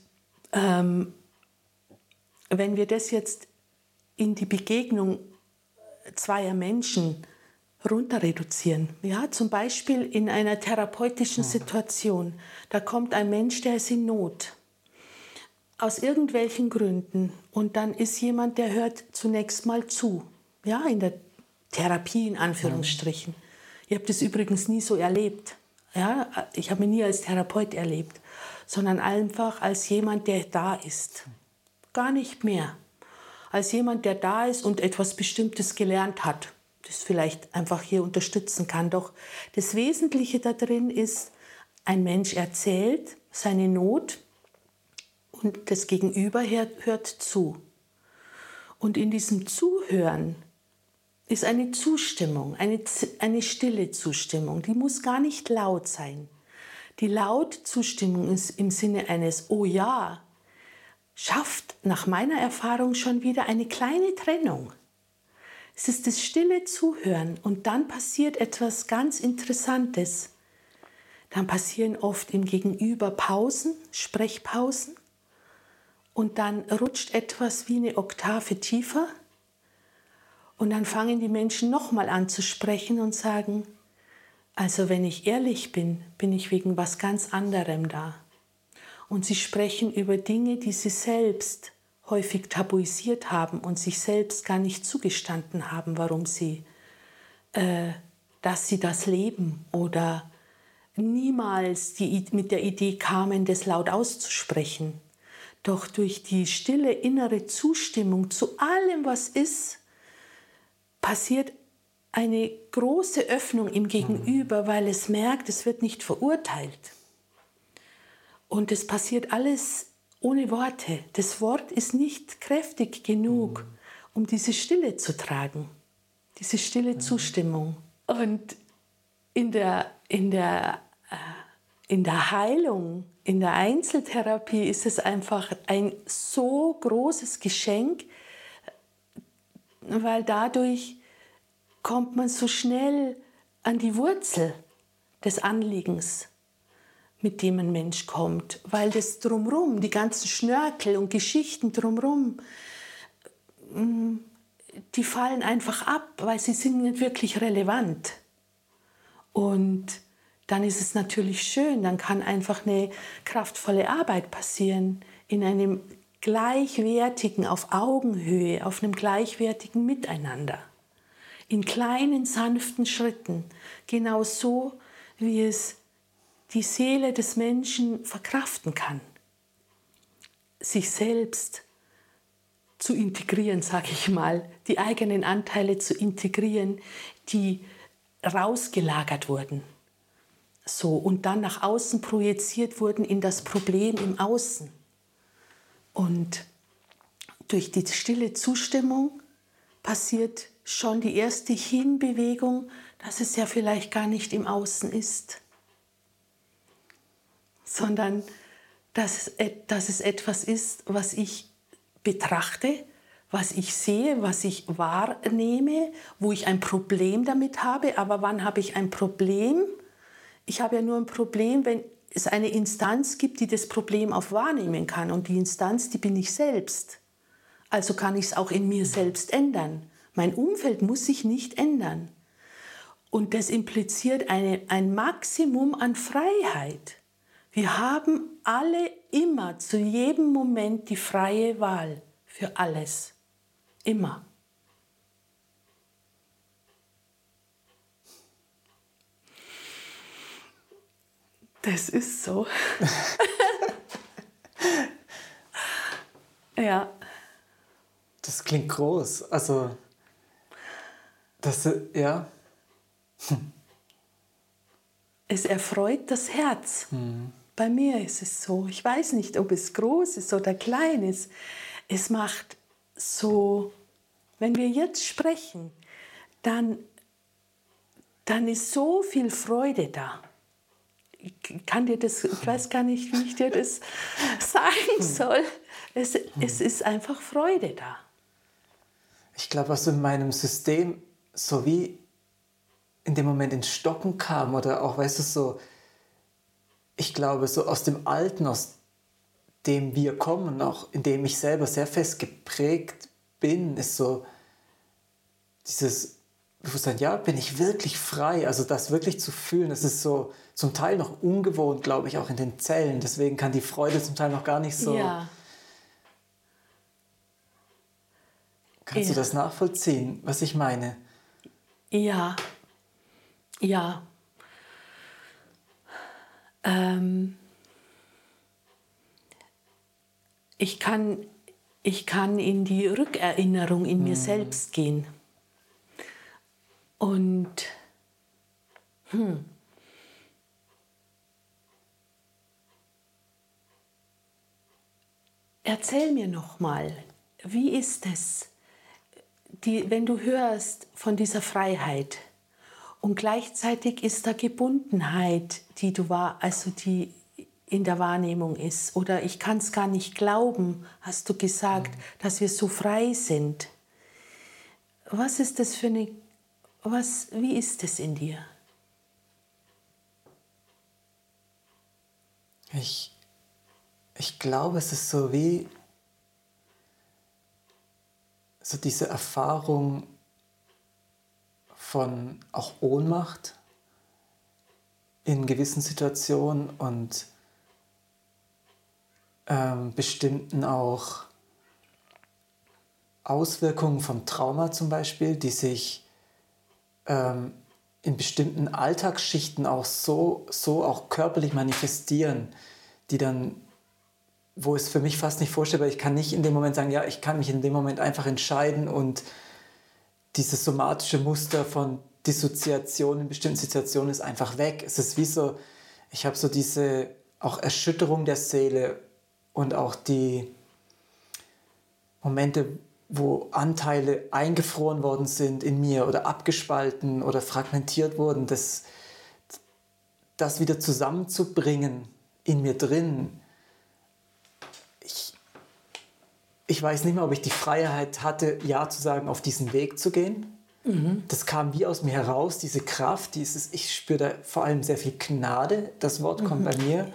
Speaker 1: ähm, wenn wir das jetzt in die Begegnung zweier Menschen runter reduzieren, ja, zum Beispiel in einer therapeutischen Situation, da kommt ein Mensch, der ist in Not, aus irgendwelchen Gründen, und dann ist jemand, der hört zunächst mal zu, ja, in der Therapie in Anführungsstrichen. Ich habe das übrigens nie so erlebt. Ja, ich habe mich nie als Therapeut erlebt, sondern einfach als jemand, der da ist. Gar nicht mehr. Als jemand, der da ist und etwas Bestimmtes gelernt hat, das vielleicht einfach hier unterstützen kann. Doch das Wesentliche da drin ist, ein Mensch erzählt seine Not und das Gegenüber hört zu. Und in diesem Zuhören ist eine Zustimmung, eine, eine stille Zustimmung. Die muss gar nicht laut sein. Die laut Zustimmung ist im Sinne eines Oh ja, schafft nach meiner Erfahrung schon wieder eine kleine Trennung. Es ist das stille Zuhören und dann passiert etwas ganz Interessantes. Dann passieren oft im Gegenüber Pausen, Sprechpausen und dann rutscht etwas wie eine Oktave tiefer und dann fangen die Menschen nochmal an zu sprechen und sagen, also wenn ich ehrlich bin, bin ich wegen was ganz anderem da. Und sie sprechen über Dinge, die sie selbst häufig tabuisiert haben und sich selbst gar nicht zugestanden haben, warum sie, äh, dass sie das leben oder niemals die, mit der Idee kamen, das laut auszusprechen. Doch durch die stille innere Zustimmung zu allem, was ist, passiert eine große Öffnung im Gegenüber, weil es merkt, es wird nicht verurteilt. Und es passiert alles ohne Worte. Das Wort ist nicht kräftig genug, um diese Stille zu tragen, diese stille Zustimmung. Und in der, in der, äh, in der Heilung, in der Einzeltherapie ist es einfach ein so großes Geschenk, weil dadurch kommt man so schnell an die Wurzel des Anliegens, mit dem ein Mensch kommt, weil das drumrum, die ganzen Schnörkel und Geschichten drumrum, mm, die fallen einfach ab, weil sie sind nicht wirklich relevant. Und dann ist es natürlich schön, dann kann einfach eine kraftvolle Arbeit passieren in einem gleichwertigen, auf Augenhöhe, auf einem gleichwertigen Miteinander in kleinen, sanften Schritten, genau so, wie es die Seele des Menschen verkraften kann, sich selbst zu integrieren, sage ich mal, die eigenen Anteile zu integrieren, die rausgelagert wurden. So und dann nach außen projiziert wurden in das Problem im Außen. Und durch die stille Zustimmung passiert schon die erste Hinbewegung, dass es ja vielleicht gar nicht im Außen ist, sondern dass es, dass es etwas ist, was ich betrachte, was ich sehe, was ich wahrnehme, wo ich ein Problem damit habe. Aber wann habe ich ein Problem? Ich habe ja nur ein Problem, wenn es eine Instanz gibt, die das Problem auch wahrnehmen kann. Und die Instanz, die bin ich selbst. Also kann ich es auch in mir selbst ändern. Mein Umfeld muss sich nicht ändern. Und das impliziert eine, ein Maximum an Freiheit. Wir haben alle immer zu jedem Moment die freie Wahl für alles. Immer. Das ist so. ja.
Speaker 2: Das klingt groß. Also das, ja.
Speaker 1: Es erfreut das Herz. Mhm. Bei mir ist es so. Ich weiß nicht, ob es groß ist oder klein ist. Es macht so, wenn wir jetzt sprechen, dann, dann ist so viel Freude da. Ich kann dir das, ich weiß gar nicht, wie ich dir das sagen soll. Es, es ist einfach Freude da.
Speaker 2: Ich glaube, was in meinem System so wie in dem Moment ins Stocken kam oder auch, weißt du, so, ich glaube, so aus dem Alten, aus dem wir kommen, auch in dem ich selber sehr fest geprägt bin, ist so dieses Bewusstsein, ja, bin ich wirklich frei, also das wirklich zu fühlen, das ist so zum Teil noch ungewohnt, glaube ich, auch in den Zellen, deswegen kann die Freude zum Teil noch gar nicht so... Ja. Kannst ja. du das nachvollziehen, was ich meine?
Speaker 1: Ja, ja. Ähm, ich, kann, ich kann in die Rückerinnerung in mir mhm. selbst gehen. Und hm, erzähl mir noch mal, wie ist es? die, wenn du hörst von dieser Freiheit und gleichzeitig ist da Gebundenheit, die du war, also die in der Wahrnehmung ist. Oder ich kann es gar nicht glauben, hast du gesagt, mhm. dass wir so frei sind. Was ist das für eine, was, wie ist es in dir?
Speaker 2: Ich, ich glaube, es ist so wie so diese Erfahrung von auch Ohnmacht in gewissen Situationen und ähm, bestimmten auch Auswirkungen vom Trauma zum Beispiel, die sich ähm, in bestimmten Alltagsschichten auch so, so auch körperlich manifestieren, die dann, wo es für mich fast nicht vorstellbar ist, ich kann nicht in dem Moment sagen, ja, ich kann mich in dem Moment einfach entscheiden und dieses somatische Muster von Dissoziation in bestimmten Situationen ist einfach weg. Es ist wie so, ich habe so diese auch Erschütterung der Seele und auch die Momente, wo Anteile eingefroren worden sind in mir oder abgespalten oder fragmentiert wurden, das, das wieder zusammenzubringen in mir drin. Ich, ich weiß nicht mehr, ob ich die Freiheit hatte, Ja zu sagen, auf diesen Weg zu gehen. Mhm. Das kam wie aus mir heraus, diese Kraft, dieses, ich spüre da vor allem sehr viel Gnade, das Wort kommt mhm. bei mir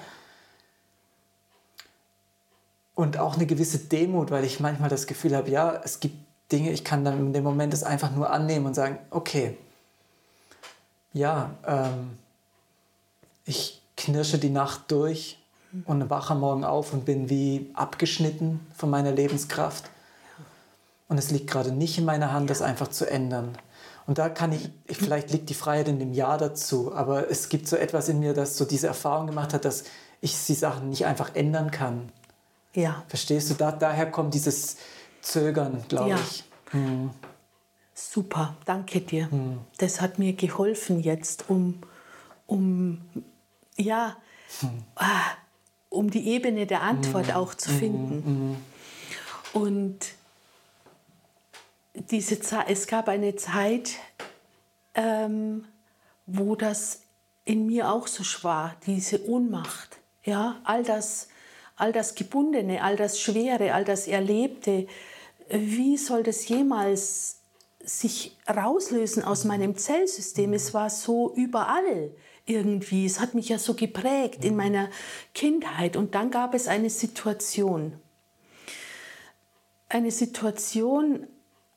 Speaker 2: und auch eine gewisse Demut, weil ich manchmal das Gefühl habe, ja, es gibt Dinge, ich kann dann in dem Moment es einfach nur annehmen und sagen, okay, ja, ähm, ich knirsche die Nacht durch und wache Morgen auf und bin wie abgeschnitten von meiner Lebenskraft. Und es liegt gerade nicht in meiner Hand, das einfach zu ändern. Und da kann ich, vielleicht liegt die Freiheit in dem Ja dazu, aber es gibt so etwas in mir, das so diese Erfahrung gemacht hat, dass ich die Sachen nicht einfach ändern kann.
Speaker 1: Ja.
Speaker 2: Verstehst du? Da, daher kommt dieses Zögern, glaube ja. ich. Hm.
Speaker 1: Super, danke dir. Hm. Das hat mir geholfen jetzt, um, um ja, hm. ah, um die Ebene der Antwort hm. auch zu finden. Hm. Und diese Zeit, es gab eine Zeit, ähm, wo das in mir auch so war, diese Ohnmacht, ja, all das, all das Gebundene, all das Schwere, all das Erlebte, wie soll das jemals sich rauslösen aus meinem Zellsystem? Es war so überall irgendwie. Es hat mich ja so geprägt in meiner Kindheit. Und dann gab es eine Situation. Eine Situation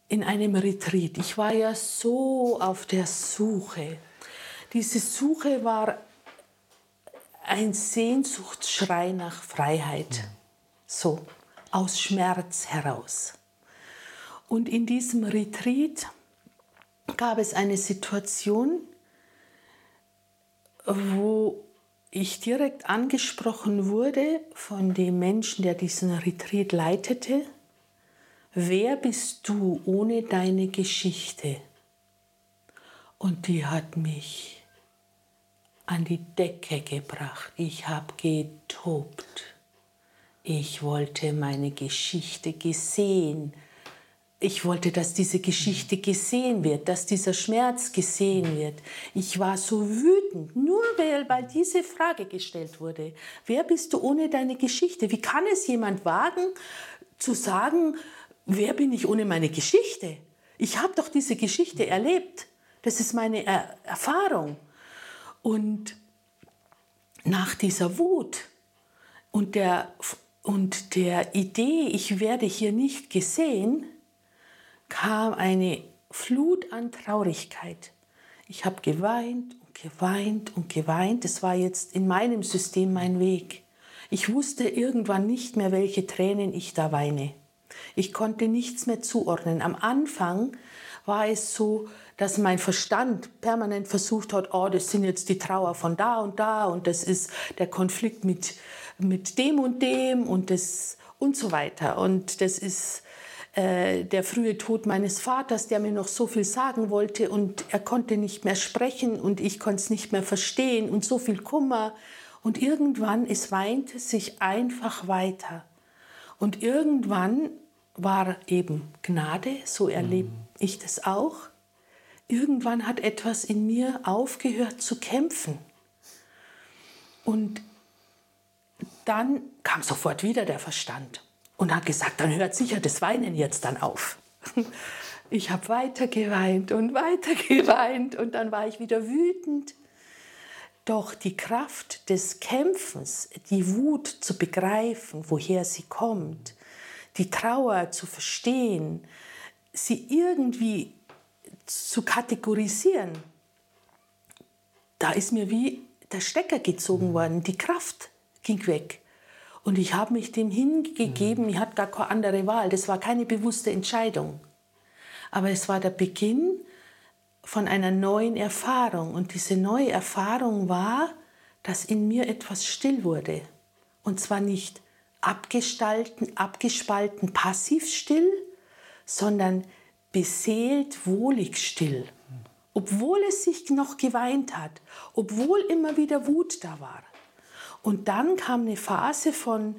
Speaker 1: in einem Retreat. Ich war ja so auf der Suche. Diese Suche war ein Sehnsuchtsschrei nach Freiheit. So, aus Schmerz heraus. Und in diesem Retreat gab es eine Situation, wo ich direkt angesprochen wurde von dem Menschen, der diesen Retreat leitete. Wer bist du ohne deine Geschichte? Und die hat mich an die Decke gebracht. Ich habe getobt. Ich wollte meine Geschichte gesehen. Ich wollte, dass diese Geschichte gesehen wird, dass dieser Schmerz gesehen wird. Ich war so wütend, nur weil, weil diese Frage gestellt wurde. Wer bist du ohne deine Geschichte? Wie kann es jemand wagen zu sagen, wer bin ich ohne meine Geschichte? Ich habe doch diese Geschichte erlebt. Das ist meine er Erfahrung. Und nach dieser Wut und der, und der Idee, ich werde hier nicht gesehen, kam eine Flut an Traurigkeit. Ich habe geweint und geweint und geweint. Es war jetzt in meinem System mein Weg. Ich wusste irgendwann nicht mehr, welche Tränen ich da weine. Ich konnte nichts mehr zuordnen. Am Anfang war es so, dass mein Verstand permanent versucht hat, oh, das sind jetzt die Trauer von da und da und das ist der Konflikt mit, mit dem und dem und das und so weiter. Und das ist äh, der frühe Tod meines Vaters, der mir noch so viel sagen wollte und er konnte nicht mehr sprechen und ich konnte es nicht mehr verstehen und so viel Kummer. Und irgendwann, es weinte sich einfach weiter. Und irgendwann war eben Gnade, so erlebe mhm. ich das auch irgendwann hat etwas in mir aufgehört zu kämpfen. Und dann kam sofort wieder der Verstand und hat gesagt, dann hört sicher das Weinen jetzt dann auf. Ich habe weiter geweint und weiter geweint und dann war ich wieder wütend. Doch die Kraft des Kämpfens, die Wut zu begreifen, woher sie kommt, die Trauer zu verstehen, sie irgendwie zu kategorisieren, da ist mir wie der Stecker gezogen worden, die Kraft ging weg. Und ich habe mich dem hingegeben, ich hatte gar keine andere Wahl, das war keine bewusste Entscheidung. Aber es war der Beginn von einer neuen Erfahrung. Und diese neue Erfahrung war, dass in mir etwas still wurde. Und zwar nicht abgestalten, abgespalten, passiv still, sondern beseelt, wohlig still. Obwohl es sich noch geweint hat, obwohl immer wieder Wut da war. Und dann kam eine Phase von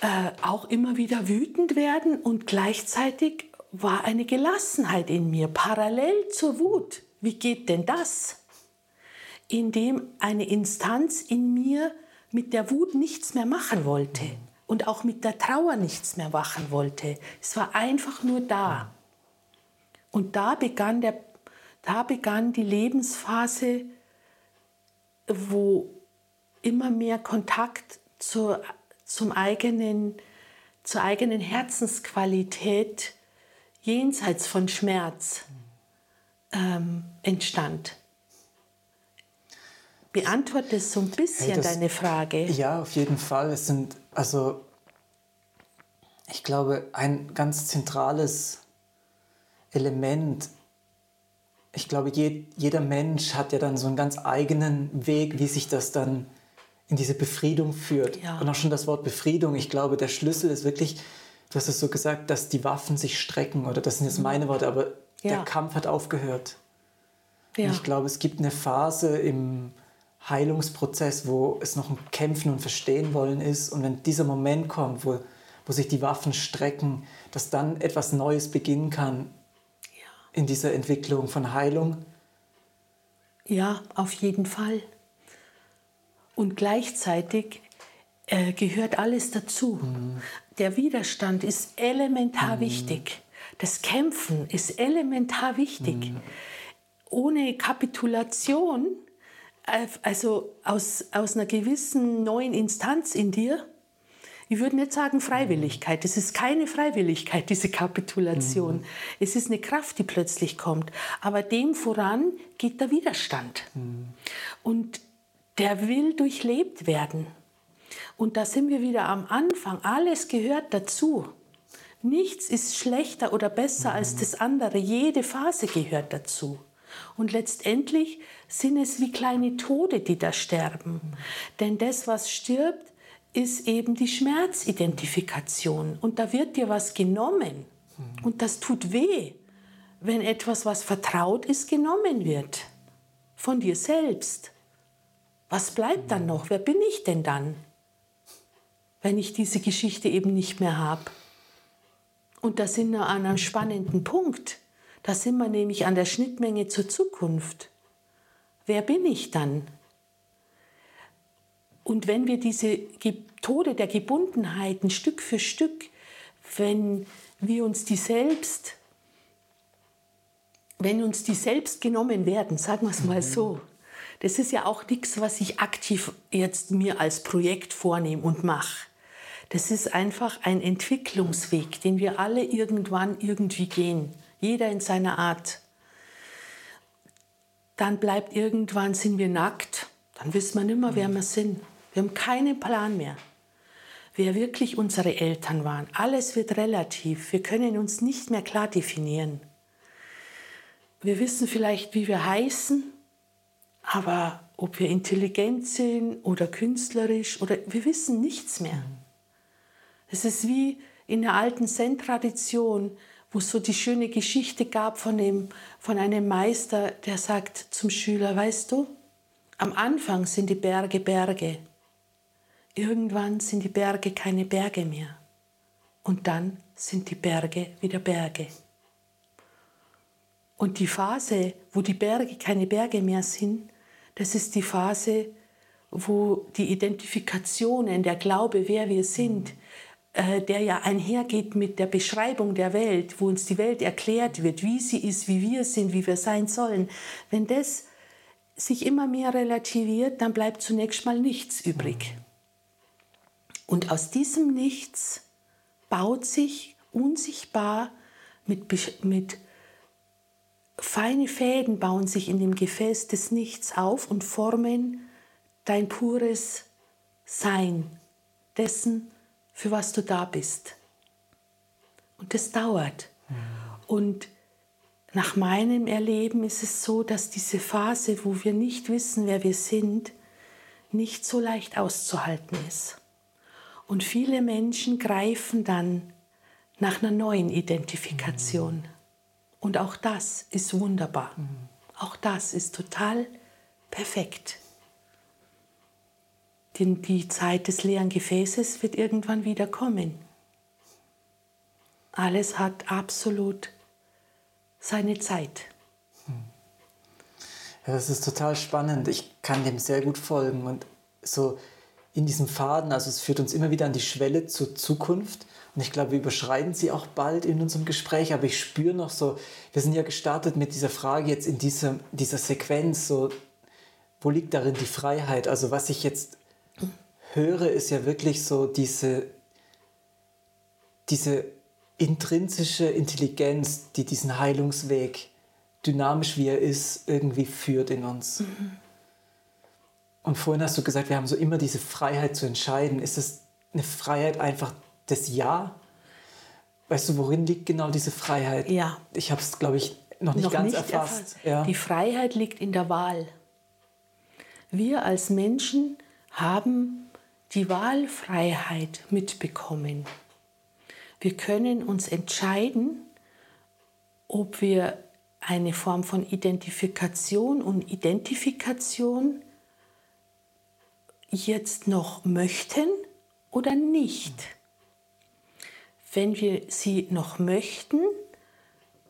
Speaker 1: äh, auch immer wieder wütend werden und gleichzeitig war eine Gelassenheit in mir, parallel zur Wut. Wie geht denn das? Indem eine Instanz in mir mit der Wut nichts mehr machen wollte und auch mit der Trauer nichts mehr machen wollte. Es war einfach nur da. Und da begann, der, da begann die Lebensphase, wo immer mehr Kontakt zur, zum eigenen, zur eigenen Herzensqualität jenseits von Schmerz ähm, entstand. Beantwortet so ein bisschen hey, das, deine Frage.
Speaker 2: Ja, auf jeden Fall. Es sind, also, ich glaube, ein ganz zentrales Element. Ich glaube, je, jeder Mensch hat ja dann so einen ganz eigenen Weg, wie sich das dann in diese Befriedung führt. Ja. Und auch schon das Wort Befriedung, ich glaube, der Schlüssel ist wirklich, du hast es so gesagt, dass die Waffen sich strecken, oder das sind jetzt meine Worte, aber ja. der Kampf hat aufgehört. Ja. Und ich glaube, es gibt eine Phase im Heilungsprozess, wo es noch ein Kämpfen und Verstehen wollen ist. Und wenn dieser Moment kommt, wo, wo sich die Waffen strecken, dass dann etwas Neues beginnen kann in dieser Entwicklung von Heilung.
Speaker 1: Ja, auf jeden Fall. Und gleichzeitig äh, gehört alles dazu. Mhm. Der Widerstand ist elementar mhm. wichtig. Das Kämpfen ist elementar wichtig. Mhm. Ohne Kapitulation also aus, aus einer gewissen neuen Instanz in dir, ich würde nicht sagen Freiwilligkeit. Es ist keine Freiwilligkeit, diese Kapitulation. Mhm. Es ist eine Kraft, die plötzlich kommt. Aber dem voran geht der Widerstand. Mhm. Und der will durchlebt werden. Und da sind wir wieder am Anfang. Alles gehört dazu. Nichts ist schlechter oder besser als das andere. Jede Phase gehört dazu. Und letztendlich sind es wie kleine Tode, die da sterben. Denn das, was stirbt, ist eben die Schmerzidentifikation. Und da wird dir was genommen. Und das tut weh, wenn etwas, was vertraut ist, genommen wird. Von dir selbst. Was bleibt dann noch? Wer bin ich denn dann? Wenn ich diese Geschichte eben nicht mehr habe. Und da sind wir an einem spannenden Punkt. Da sind wir nämlich an der Schnittmenge zur Zukunft. Wer bin ich dann? Und wenn wir diese Tode der Gebundenheiten Stück für Stück, wenn wir uns die selbst, wenn uns die selbst genommen werden, sagen wir es mal so, das ist ja auch nichts, was ich aktiv jetzt mir als Projekt vornehme und mache. Das ist einfach ein Entwicklungsweg, den wir alle irgendwann irgendwie gehen jeder in seiner Art. Dann bleibt irgendwann, sind wir nackt, dann wissen wir nicht mehr, wer wir sind. Wir haben keinen Plan mehr, wer wirklich unsere Eltern waren. Alles wird relativ, wir können uns nicht mehr klar definieren. Wir wissen vielleicht, wie wir heißen, aber ob wir intelligent sind oder künstlerisch oder wir wissen nichts mehr. Es ist wie in der alten Zen-Tradition, wo es so die schöne Geschichte gab von, dem, von einem Meister, der sagt zum Schüler, weißt du, am Anfang sind die Berge Berge, irgendwann sind die Berge keine Berge mehr und dann sind die Berge wieder Berge. Und die Phase, wo die Berge keine Berge mehr sind, das ist die Phase, wo die Identifikationen, der Glaube, wer wir sind, äh, der ja einhergeht mit der Beschreibung der Welt, wo uns die Welt erklärt wird, wie sie ist, wie wir sind, wie wir sein sollen, wenn das sich immer mehr relativiert, dann bleibt zunächst mal nichts übrig. Und aus diesem Nichts baut sich unsichtbar mit, mit feine Fäden bauen sich in dem Gefäß des Nichts auf und formen dein pures Sein, dessen, für was du da bist. Und das dauert. Mhm. Und nach meinem Erleben ist es so, dass diese Phase, wo wir nicht wissen, wer wir sind, nicht so leicht auszuhalten ist. Und viele Menschen greifen dann nach einer neuen Identifikation. Mhm. Und auch das ist wunderbar. Auch das ist total perfekt. Denn die Zeit des leeren Gefäßes wird irgendwann wieder kommen. Alles hat absolut seine Zeit.
Speaker 2: Ja, das ist total spannend. Ich kann dem sehr gut folgen. Und so in diesem Faden, also es führt uns immer wieder an die Schwelle zur Zukunft. Und ich glaube, wir überschreiten sie auch bald in unserem Gespräch. Aber ich spüre noch so, wir sind ja gestartet mit dieser Frage jetzt in dieser, dieser Sequenz, so, wo liegt darin die Freiheit? Also was ich jetzt höre, ist ja wirklich so diese, diese intrinsische Intelligenz, die diesen Heilungsweg, dynamisch wie er ist, irgendwie führt in uns. Mhm. Und vorhin hast du gesagt, wir haben so immer diese Freiheit zu entscheiden. Ist es eine Freiheit einfach des Ja? Weißt du, worin liegt genau diese Freiheit?
Speaker 1: Ja.
Speaker 2: Ich habe es, glaube ich, noch nicht noch ganz nicht erfasst. erfasst.
Speaker 1: Ja. Die Freiheit liegt in der Wahl. Wir als Menschen haben die Wahlfreiheit mitbekommen. Wir können uns entscheiden, ob wir eine Form von Identifikation und Identifikation jetzt noch möchten oder nicht. Wenn wir sie noch möchten,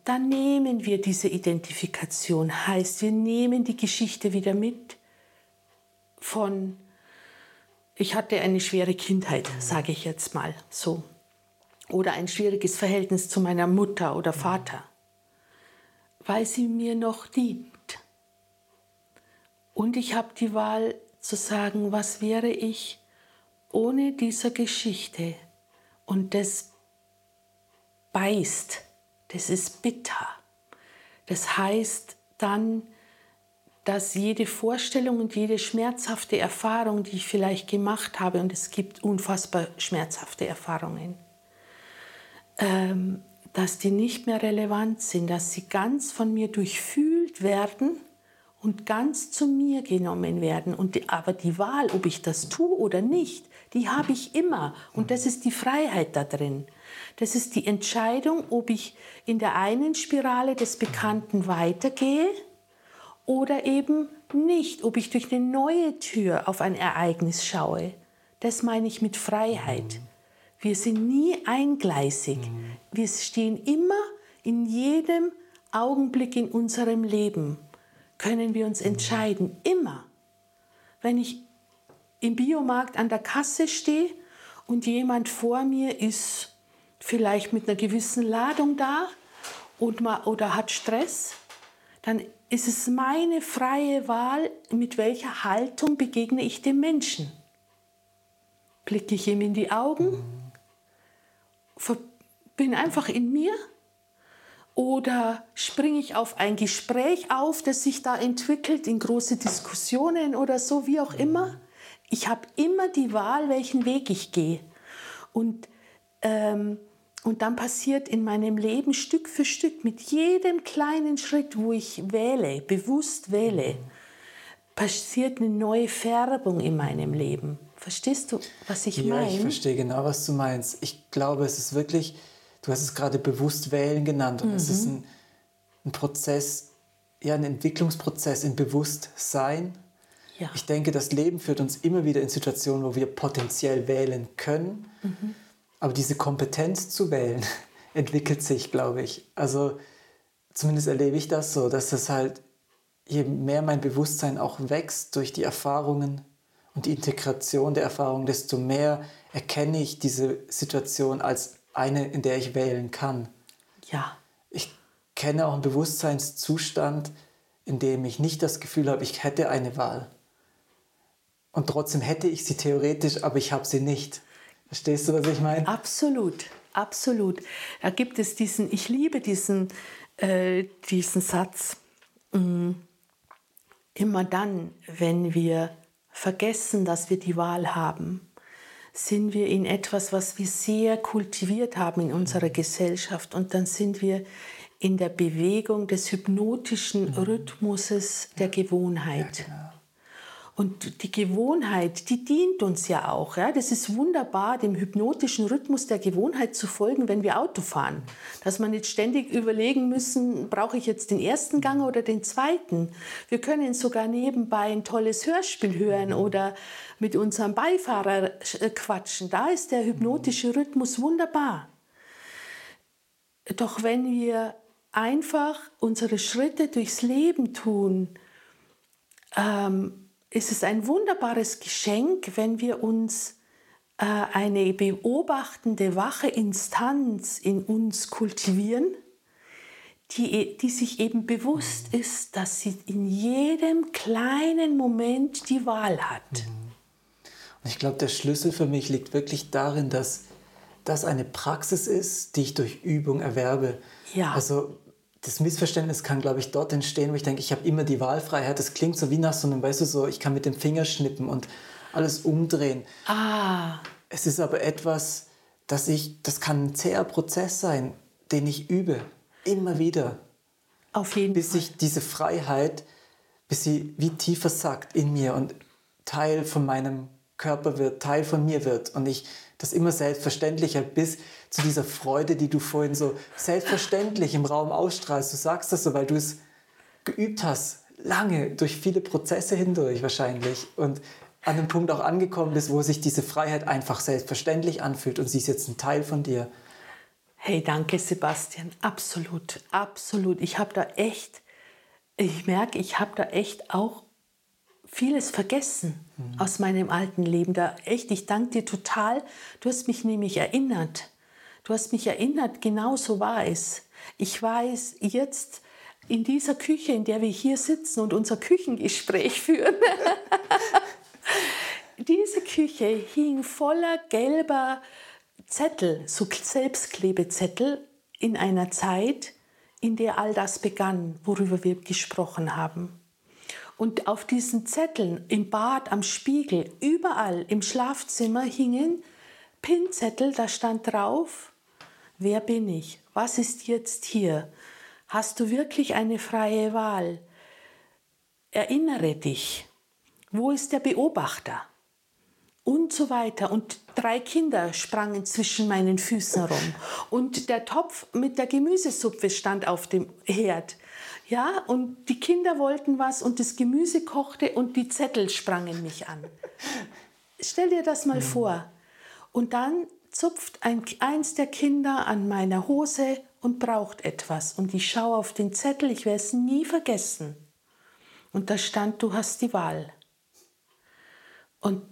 Speaker 1: dann nehmen wir diese Identifikation. Heißt, wir nehmen die Geschichte wieder mit von, ich hatte eine schwere Kindheit, sage ich jetzt mal so. Oder ein schwieriges Verhältnis zu meiner Mutter oder Vater, weil sie mir noch dient. Und ich habe die Wahl zu sagen, was wäre ich ohne diese Geschichte? Und das beißt, das ist bitter. Das heißt dann, dass jede Vorstellung und jede schmerzhafte Erfahrung, die ich vielleicht gemacht habe, und es gibt unfassbar schmerzhafte Erfahrungen, ähm, dass die nicht mehr relevant sind, dass sie ganz von mir durchfühlt werden und ganz zu mir genommen werden. Und die, aber die Wahl, ob ich das tue oder nicht, die habe ich immer. Und das ist die Freiheit da drin. Das ist die Entscheidung, ob ich in der einen Spirale des Bekannten weitergehe oder eben nicht, ob ich durch eine neue Tür auf ein Ereignis schaue. Das meine ich mit Freiheit. Wir sind nie eingleisig. Wir stehen immer in jedem Augenblick in unserem Leben können wir uns entscheiden. Immer. Wenn ich im Biomarkt an der Kasse stehe und jemand vor mir ist vielleicht mit einer gewissen Ladung da und mal, oder hat Stress, dann ist es meine freie Wahl, mit welcher Haltung begegne ich dem Menschen. Blicke ich ihm in die Augen, bin einfach in mir oder springe ich auf ein Gespräch auf, das sich da entwickelt in große Diskussionen oder so, wie auch immer. Ich habe immer die Wahl, welchen Weg ich gehe. Und, ähm, und dann passiert in meinem Leben Stück für Stück, mit jedem kleinen Schritt, wo ich wähle, bewusst wähle, passiert eine neue Färbung in meinem Leben. Verstehst du, was ich
Speaker 2: ja,
Speaker 1: meine?
Speaker 2: Ja, ich verstehe genau, was du meinst. Ich glaube, es ist wirklich du hast es gerade bewusst wählen genannt. Und mhm. es ist mhm. ein, ein, Prozess, ja, ein Entwicklungsprozess im Bewusstsein. Ja. Ich denke, das Leben führt uns immer wieder in Situationen, wo wir potenziell wählen können. Mhm. Aber diese Kompetenz zu wählen entwickelt sich, glaube ich. Also zumindest erlebe ich das so, dass es halt, je mehr mein Bewusstsein auch wächst durch die Erfahrungen und die Integration der Erfahrungen, desto mehr erkenne ich diese Situation als eine, in der ich wählen kann.
Speaker 1: Ja.
Speaker 2: Ich kenne auch einen Bewusstseinszustand, in dem ich nicht das Gefühl habe, ich hätte eine Wahl. Und trotzdem hätte ich sie theoretisch, aber ich habe sie nicht. Verstehst du, was ich meine?
Speaker 1: Absolut. absolut. Da gibt es diesen, ich liebe diesen, äh, diesen Satz. Mm. Immer dann, wenn wir vergessen, dass wir die Wahl haben, sind wir in etwas, was wir sehr kultiviert haben in unserer Gesellschaft. Und dann sind wir in der Bewegung des hypnotischen mhm. Rhythmuses der Gewohnheit. Ja, genau. Und die Gewohnheit, die dient uns ja auch. Ja? Das ist wunderbar, dem hypnotischen Rhythmus der Gewohnheit zu folgen, wenn wir Auto fahren. Dass man nicht ständig überlegen müssen, brauche ich jetzt den ersten Gang oder den zweiten. Wir können sogar nebenbei ein tolles Hörspiel hören oder mit unserem Beifahrer äh, quatschen. Da ist der hypnotische Rhythmus wunderbar. Doch wenn wir einfach unsere Schritte durchs Leben tun, ähm, ist es ein wunderbares Geschenk, wenn wir uns äh, eine beobachtende, wache Instanz in uns kultivieren, die, die sich eben bewusst ist, dass sie in jedem kleinen Moment die Wahl hat.
Speaker 2: Und ich glaube, der Schlüssel für mich liegt wirklich darin, dass das eine Praxis ist, die ich durch Übung erwerbe. Ja. Also das Missverständnis kann, glaube ich, dort entstehen, wo ich denke, ich habe immer die Wahlfreiheit. Das klingt so wie nach so einem, weißt du, so, ich kann mit dem Finger schnippen und alles umdrehen.
Speaker 1: Ah.
Speaker 2: Es ist aber etwas, dass ich, das kann ein zäher Prozess sein, den ich übe. Immer wieder.
Speaker 1: Auf jeden
Speaker 2: bis
Speaker 1: Fall.
Speaker 2: Bis ich diese Freiheit, bis sie wie tiefer sackt in mir und Teil von meinem Körper wird, Teil von mir wird und ich das immer selbstverständlicher bis zu dieser Freude, die du vorhin so selbstverständlich im Raum ausstrahlst. Du sagst das so, weil du es geübt hast, lange, durch viele Prozesse hindurch wahrscheinlich und an einem Punkt auch angekommen bist, wo sich diese Freiheit einfach selbstverständlich anfühlt und sie ist jetzt ein Teil von dir.
Speaker 1: Hey, danke Sebastian, absolut, absolut. Ich habe da echt, ich merke, ich habe da echt auch vieles vergessen mhm. aus meinem alten Leben. Da echt, ich danke dir total. Du hast mich nämlich erinnert. Du hast mich erinnert, genau so war es. Ich weiß jetzt in dieser Küche, in der wir hier sitzen und unser Küchengespräch führen, diese Küche hing voller gelber Zettel, so Selbstklebezettel in einer Zeit, in der all das begann, worüber wir gesprochen haben. Und auf diesen Zetteln im Bad, am Spiegel, überall im Schlafzimmer hingen Pinzettel, da stand drauf, wer bin ich? Was ist jetzt hier? Hast du wirklich eine freie Wahl? Erinnere dich. Wo ist der Beobachter? Und so weiter. Und drei Kinder sprangen zwischen meinen Füßen rum. Und der Topf mit der Gemüsesuppe stand auf dem Herd. Ja, und die Kinder wollten was und das Gemüse kochte und die Zettel sprangen mich an. Stell dir das mal vor. Und dann zupft ein, eins der Kinder an meiner Hose und braucht etwas. Und ich schaue auf den Zettel, ich werde es nie vergessen. Und da stand, du hast die Wahl. Und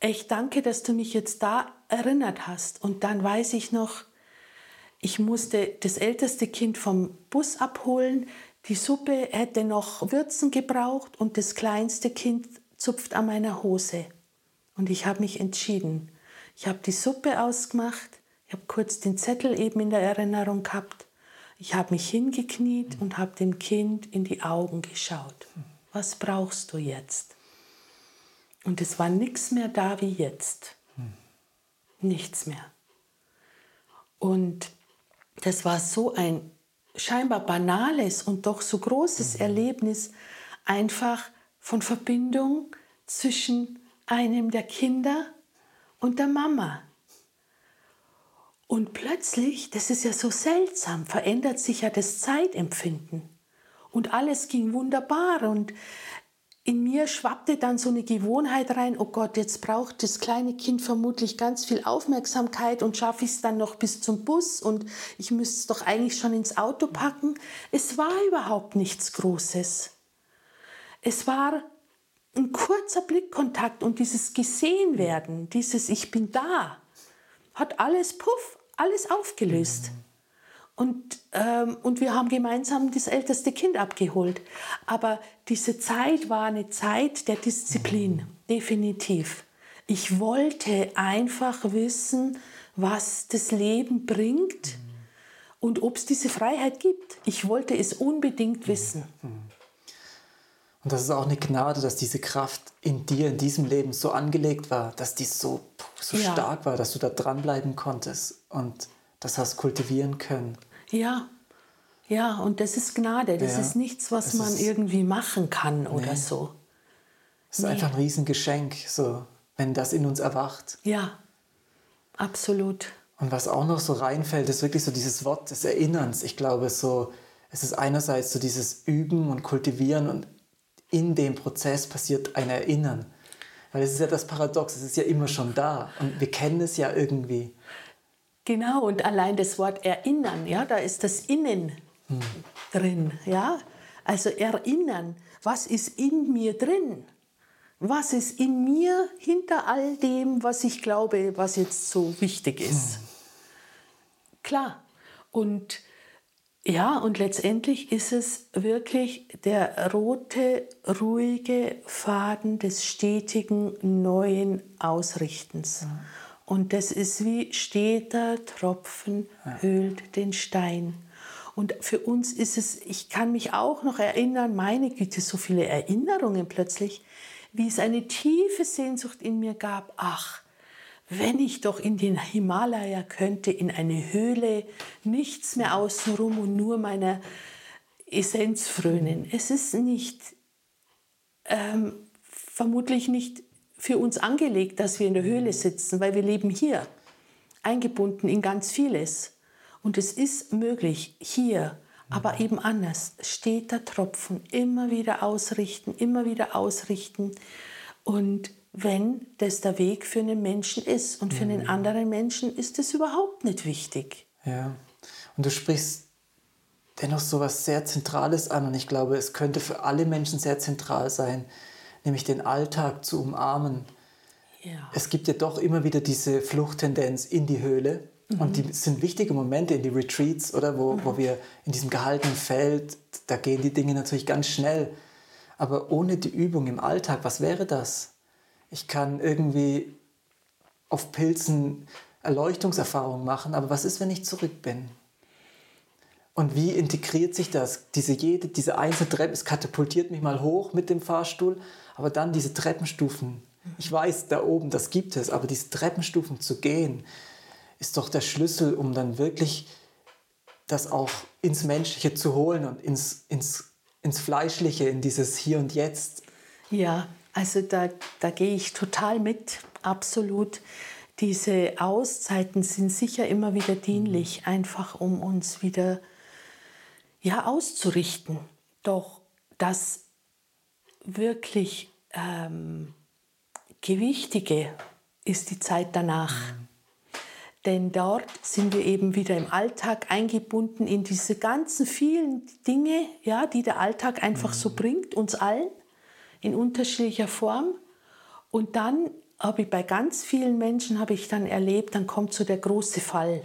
Speaker 1: ich danke, dass du mich jetzt da erinnert hast. Und dann weiß ich noch, ich musste das älteste Kind vom Bus abholen. Die Suppe hätte noch Würzen gebraucht und das kleinste Kind zupft an meiner Hose. Und ich habe mich entschieden. Ich habe die Suppe ausgemacht. Ich habe kurz den Zettel eben in der Erinnerung gehabt. Ich habe mich hingekniet und habe dem Kind in die Augen geschaut. Was brauchst du jetzt? Und es war nichts mehr da wie jetzt. Nichts mehr. Und das war so ein scheinbar banales und doch so großes mhm. Erlebnis, einfach von Verbindung zwischen einem der Kinder und der Mama. Und plötzlich, das ist ja so seltsam, verändert sich ja das Zeitempfinden. Und alles ging wunderbar und in mir schwappte dann so eine Gewohnheit rein, oh Gott, jetzt braucht das kleine Kind vermutlich ganz viel Aufmerksamkeit und schaffe ich es dann noch bis zum Bus und ich müsste es doch eigentlich schon ins Auto packen. Es war überhaupt nichts Großes. Es war ein kurzer Blickkontakt und dieses Gesehenwerden, dieses Ich bin da, hat alles puff, alles aufgelöst. Und, ähm, und wir haben gemeinsam das älteste Kind abgeholt. Aber diese Zeit war eine Zeit der Disziplin, definitiv. Ich wollte einfach wissen, was das Leben bringt und ob es diese Freiheit gibt. Ich wollte es unbedingt wissen.
Speaker 2: Und das ist auch eine Gnade, dass diese Kraft in dir, in diesem Leben so angelegt war, dass die so, so ja. stark war, dass du da dranbleiben konntest und das hast kultivieren können.
Speaker 1: Ja, ja, und das ist Gnade. Das ja. ist nichts, was es man irgendwie machen kann oder nee. so.
Speaker 2: Es ist nee. einfach ein Riesengeschenk, so, wenn das in uns erwacht.
Speaker 1: Ja, absolut.
Speaker 2: Und was auch noch so reinfällt, ist wirklich so dieses Wort des Erinnerns. Ich glaube, so, es ist einerseits so dieses Üben und Kultivieren und in dem Prozess passiert ein Erinnern. Weil es ist ja das Paradox, es ist ja immer schon da und wir kennen es ja irgendwie.
Speaker 1: Genau, und allein das Wort erinnern, ja, da ist das Innen hm. drin, ja. Also erinnern, was ist in mir drin? Was ist in mir hinter all dem, was ich glaube, was jetzt so wichtig ist? Hm. Klar. Und ja, und letztendlich ist es wirklich der rote, ruhige Faden des stetigen neuen Ausrichtens. Ja. Und das ist wie steter Tropfen ja. höhlt den Stein. Und für uns ist es, ich kann mich auch noch erinnern, meine Güte, so viele Erinnerungen plötzlich, wie es eine tiefe Sehnsucht in mir gab. Ach, wenn ich doch in den Himalaya könnte, in eine Höhle, nichts mehr außenrum und nur meiner Essenz frönen. Es ist nicht, ähm, vermutlich nicht für uns angelegt, dass wir in der Höhle sitzen, weil wir leben hier, eingebunden in ganz vieles. Und es ist möglich, hier, aber eben anders, steter Tropfen, immer wieder ausrichten, immer wieder ausrichten. Und wenn das der Weg für einen Menschen ist. Und für mhm. einen anderen Menschen ist es überhaupt nicht wichtig.
Speaker 2: Ja, und du sprichst dennoch so etwas sehr Zentrales an. Und ich glaube, es könnte für alle Menschen sehr zentral sein, nämlich den Alltag zu umarmen. Ja. Es gibt ja doch immer wieder diese Fluchttendenz in die Höhle. Mhm. Und die sind wichtige Momente in die Retreats, oder? Wo, mhm. wo wir in diesem gehaltenen Feld, da gehen die Dinge natürlich ganz schnell. Aber ohne die Übung im Alltag, was wäre das? Ich kann irgendwie auf Pilzen Erleuchtungserfahrungen machen, aber was ist, wenn ich zurück bin? Und wie integriert sich das? Diese, jede, diese einzelne Treppe, es katapultiert mich mal hoch mit dem Fahrstuhl, aber dann diese Treppenstufen. Ich weiß, da oben, das gibt es, aber diese Treppenstufen zu gehen, ist doch der Schlüssel, um dann wirklich das auch ins Menschliche zu holen und ins, ins, ins Fleischliche, in dieses Hier und Jetzt.
Speaker 1: Ja, also da, da gehe ich total mit, absolut. Diese Auszeiten sind sicher immer wieder dienlich, einfach um uns wieder ja, auszurichten. Doch das wirklich ähm, Gewichtige ist die Zeit danach. Mhm. Denn dort sind wir eben wieder im Alltag eingebunden in diese ganzen vielen Dinge, ja, die der Alltag einfach mhm. so bringt, uns allen in unterschiedlicher Form. Und dann habe ich bei ganz vielen Menschen habe ich dann erlebt, dann kommt so der große Fall,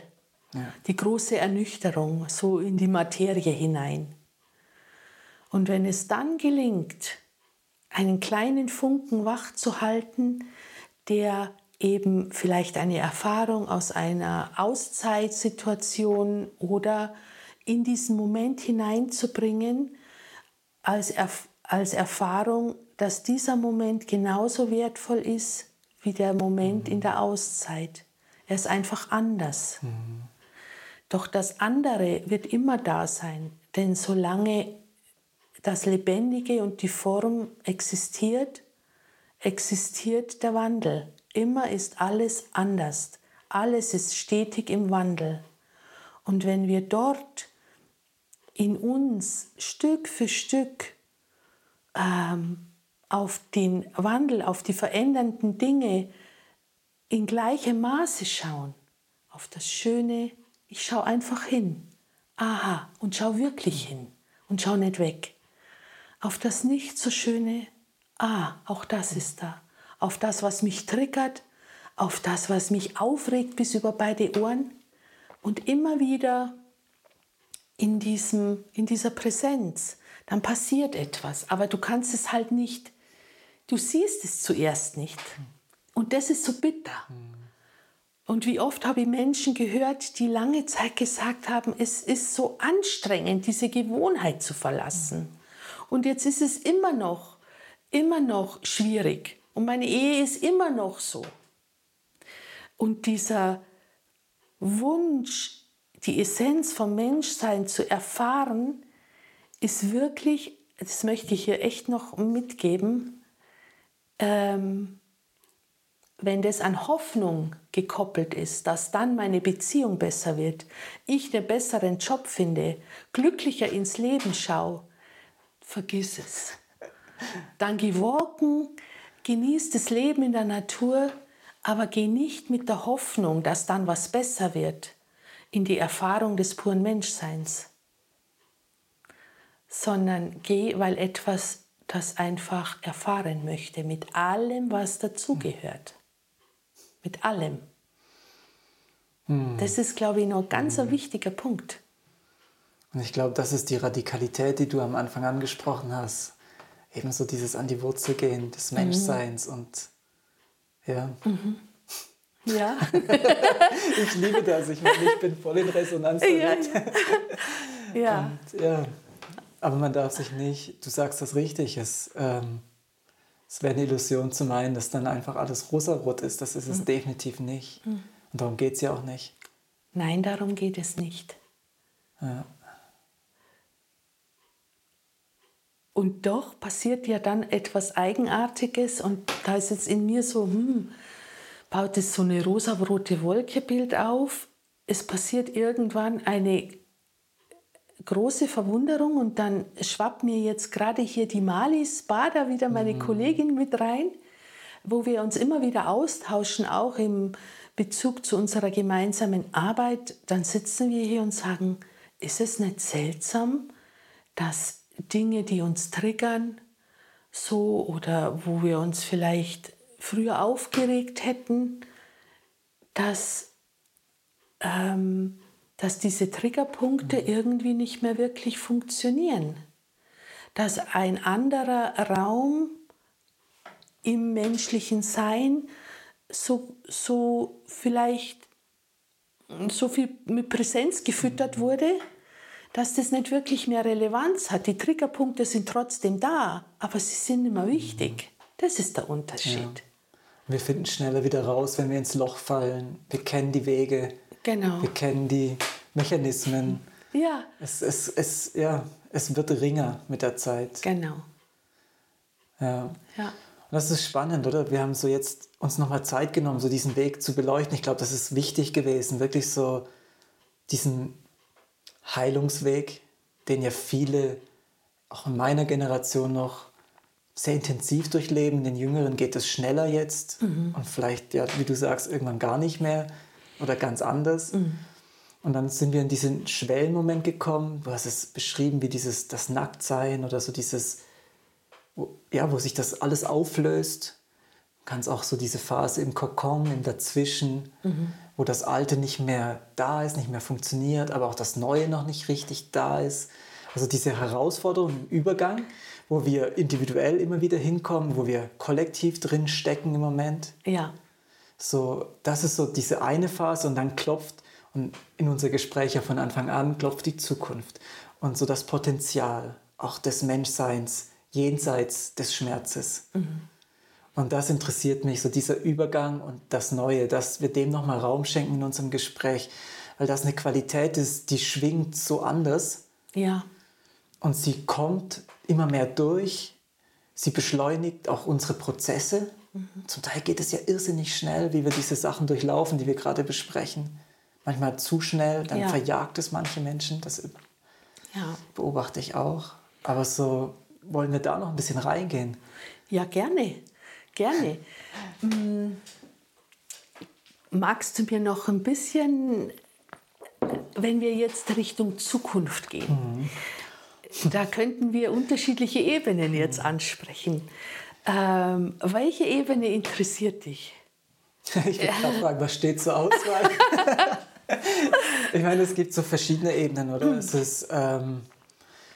Speaker 1: ja. die große Ernüchterung so in die Materie hinein. Und wenn es dann gelingt, einen kleinen Funken wach zu halten, der eben vielleicht eine Erfahrung aus einer Auszeitsituation oder in diesen Moment hineinzubringen, als, Erf als Erfahrung dass dieser Moment genauso wertvoll ist wie der Moment mhm. in der Auszeit. Er ist einfach anders. Mhm. Doch das andere wird immer da sein, denn solange das Lebendige und die Form existiert, existiert der Wandel. Immer ist alles anders. Alles ist stetig im Wandel. Und wenn wir dort in uns Stück für Stück ähm, auf den Wandel, auf die verändernden Dinge in gleichem Maße schauen, auf das Schöne, ich schaue einfach hin. Aha, und schau wirklich hin und schau nicht weg. Auf das nicht so Schöne, ah, auch das ist da. Auf das, was mich triggert, auf das, was mich aufregt bis über beide Ohren und immer wieder in, diesem, in dieser Präsenz, dann passiert etwas, aber du kannst es halt nicht Du siehst es zuerst nicht. Und das ist so bitter. Und wie oft habe ich Menschen gehört, die lange Zeit gesagt haben, es ist so anstrengend, diese Gewohnheit zu verlassen. Und jetzt ist es immer noch, immer noch schwierig. Und meine Ehe ist immer noch so. Und dieser Wunsch, die Essenz vom Menschsein zu erfahren, ist wirklich, das möchte ich hier echt noch mitgeben, ähm, wenn das an Hoffnung gekoppelt ist, dass dann meine Beziehung besser wird, ich einen besseren Job finde, glücklicher ins Leben schaue, vergiss es. Dann geh walken, genieß das Leben in der Natur, aber geh nicht mit der Hoffnung, dass dann was besser wird, in die Erfahrung des puren Menschseins, sondern geh, weil etwas das einfach erfahren möchte, mit allem, was dazugehört mit allem. Hm. Das ist, glaube ich, noch ein ganz hm. wichtiger Punkt.
Speaker 2: Und ich glaube, das ist die Radikalität, die du am Anfang angesprochen hast. Ebenso dieses an die Wurzel gehen des mhm. Menschseins mhm. und ja. Mhm.
Speaker 1: Ja.
Speaker 2: ich liebe das. Ich, meine, ich bin voll in Resonanz damit. Ja,
Speaker 1: ja. ja.
Speaker 2: Und, ja. Aber man darf sich nicht, du sagst das richtig, es ähm, es wäre eine Illusion zu meinen, dass dann einfach alles rosarot ist. Das ist es mhm. definitiv nicht. Mhm. Und darum geht es ja auch nicht.
Speaker 1: Nein, darum geht es nicht.
Speaker 2: Ja.
Speaker 1: Und doch passiert ja dann etwas Eigenartiges und da ist jetzt in mir so, hm, baut es so eine rosarote Wolkebild auf. Es passiert irgendwann eine große Verwunderung und dann schwappt mir jetzt gerade hier die Malis Bader wieder meine mhm. Kollegin mit rein, wo wir uns immer wieder austauschen, auch im Bezug zu unserer gemeinsamen Arbeit. Dann sitzen wir hier und sagen, ist es nicht seltsam, dass Dinge, die uns triggern, so oder wo wir uns vielleicht früher aufgeregt hätten, dass ähm, dass diese Triggerpunkte mhm. irgendwie nicht mehr wirklich funktionieren. Dass ein anderer Raum im menschlichen Sein so, so vielleicht so viel mit Präsenz gefüttert mhm. wurde, dass das nicht wirklich mehr Relevanz hat. Die Triggerpunkte sind trotzdem da, aber sie sind nicht mehr wichtig. Das ist der Unterschied. Ja.
Speaker 2: Wir finden schneller wieder raus, wenn wir ins Loch fallen. Wir kennen die Wege,
Speaker 1: Genau.
Speaker 2: Wir kennen die Mechanismen.
Speaker 1: Ja.
Speaker 2: Es, es, es, ja, es wird ringer mit der Zeit.
Speaker 1: Genau.
Speaker 2: Ja.
Speaker 1: ja.
Speaker 2: Und das ist spannend, oder? Wir haben so jetzt uns nochmal Zeit genommen, so diesen Weg zu beleuchten. Ich glaube, das ist wichtig gewesen, wirklich so diesen Heilungsweg, den ja viele, auch in meiner Generation noch, sehr intensiv durchleben. Den Jüngeren geht es schneller jetzt mhm. und vielleicht, ja, wie du sagst, irgendwann gar nicht mehr oder ganz anders. Mhm. Und dann sind wir in diesen Schwellenmoment gekommen. Du hast es beschrieben, wie dieses das Nacktsein oder so dieses, wo, ja, wo sich das alles auflöst. Ganz auch so diese Phase im Kokon, im Dazwischen, mhm. wo das Alte nicht mehr da ist, nicht mehr funktioniert, aber auch das Neue noch nicht richtig da ist. Also diese Herausforderung im Übergang, wo wir individuell immer wieder hinkommen, wo wir kollektiv drin stecken im Moment.
Speaker 1: Ja.
Speaker 2: So, das ist so diese eine Phase und dann klopft, und in unser Gespräch ja von Anfang an, klopft die Zukunft. Und so das Potenzial auch des Menschseins jenseits des Schmerzes. Mhm. Und das interessiert mich, so dieser Übergang und das Neue, dass wir dem nochmal Raum schenken in unserem Gespräch, weil das eine Qualität ist, die schwingt so anders.
Speaker 1: Ja.
Speaker 2: Und sie kommt immer mehr durch, sie beschleunigt auch unsere Prozesse, Mhm. Zum Teil geht es ja irrsinnig schnell, wie wir diese Sachen durchlaufen, die wir gerade besprechen. Manchmal zu schnell, dann ja. verjagt es manche Menschen. Das ja. beobachte ich auch. Aber so wollen wir da noch ein bisschen reingehen.
Speaker 1: Ja, gerne. Gerne. Hm, magst du mir noch ein bisschen, wenn wir jetzt Richtung Zukunft gehen, mhm. da könnten wir unterschiedliche Ebenen jetzt ansprechen. Ähm, welche Ebene interessiert dich?
Speaker 2: Ich würde gerade fragen, was steht zur Auswahl? ich meine, es gibt so verschiedene Ebenen, oder? Mhm. Es ist, ähm,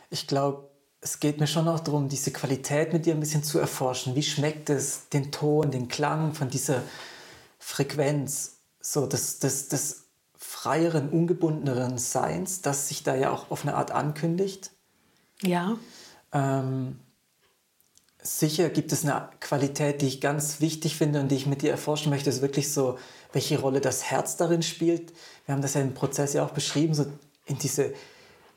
Speaker 2: ich glaube, es geht mir schon auch darum, diese Qualität mit dir ein bisschen zu erforschen. Wie schmeckt es, den Ton, den Klang von dieser Frequenz? so des, des, des freieren, ungebundeneren Seins, das sich da ja auch auf eine Art ankündigt.
Speaker 1: Ja.
Speaker 2: Ähm, sicher gibt es eine Qualität, die ich ganz wichtig finde und die ich mit dir erforschen möchte, ist wirklich so, welche Rolle das Herz darin spielt. Wir haben das ja im Prozess ja auch beschrieben, so in diese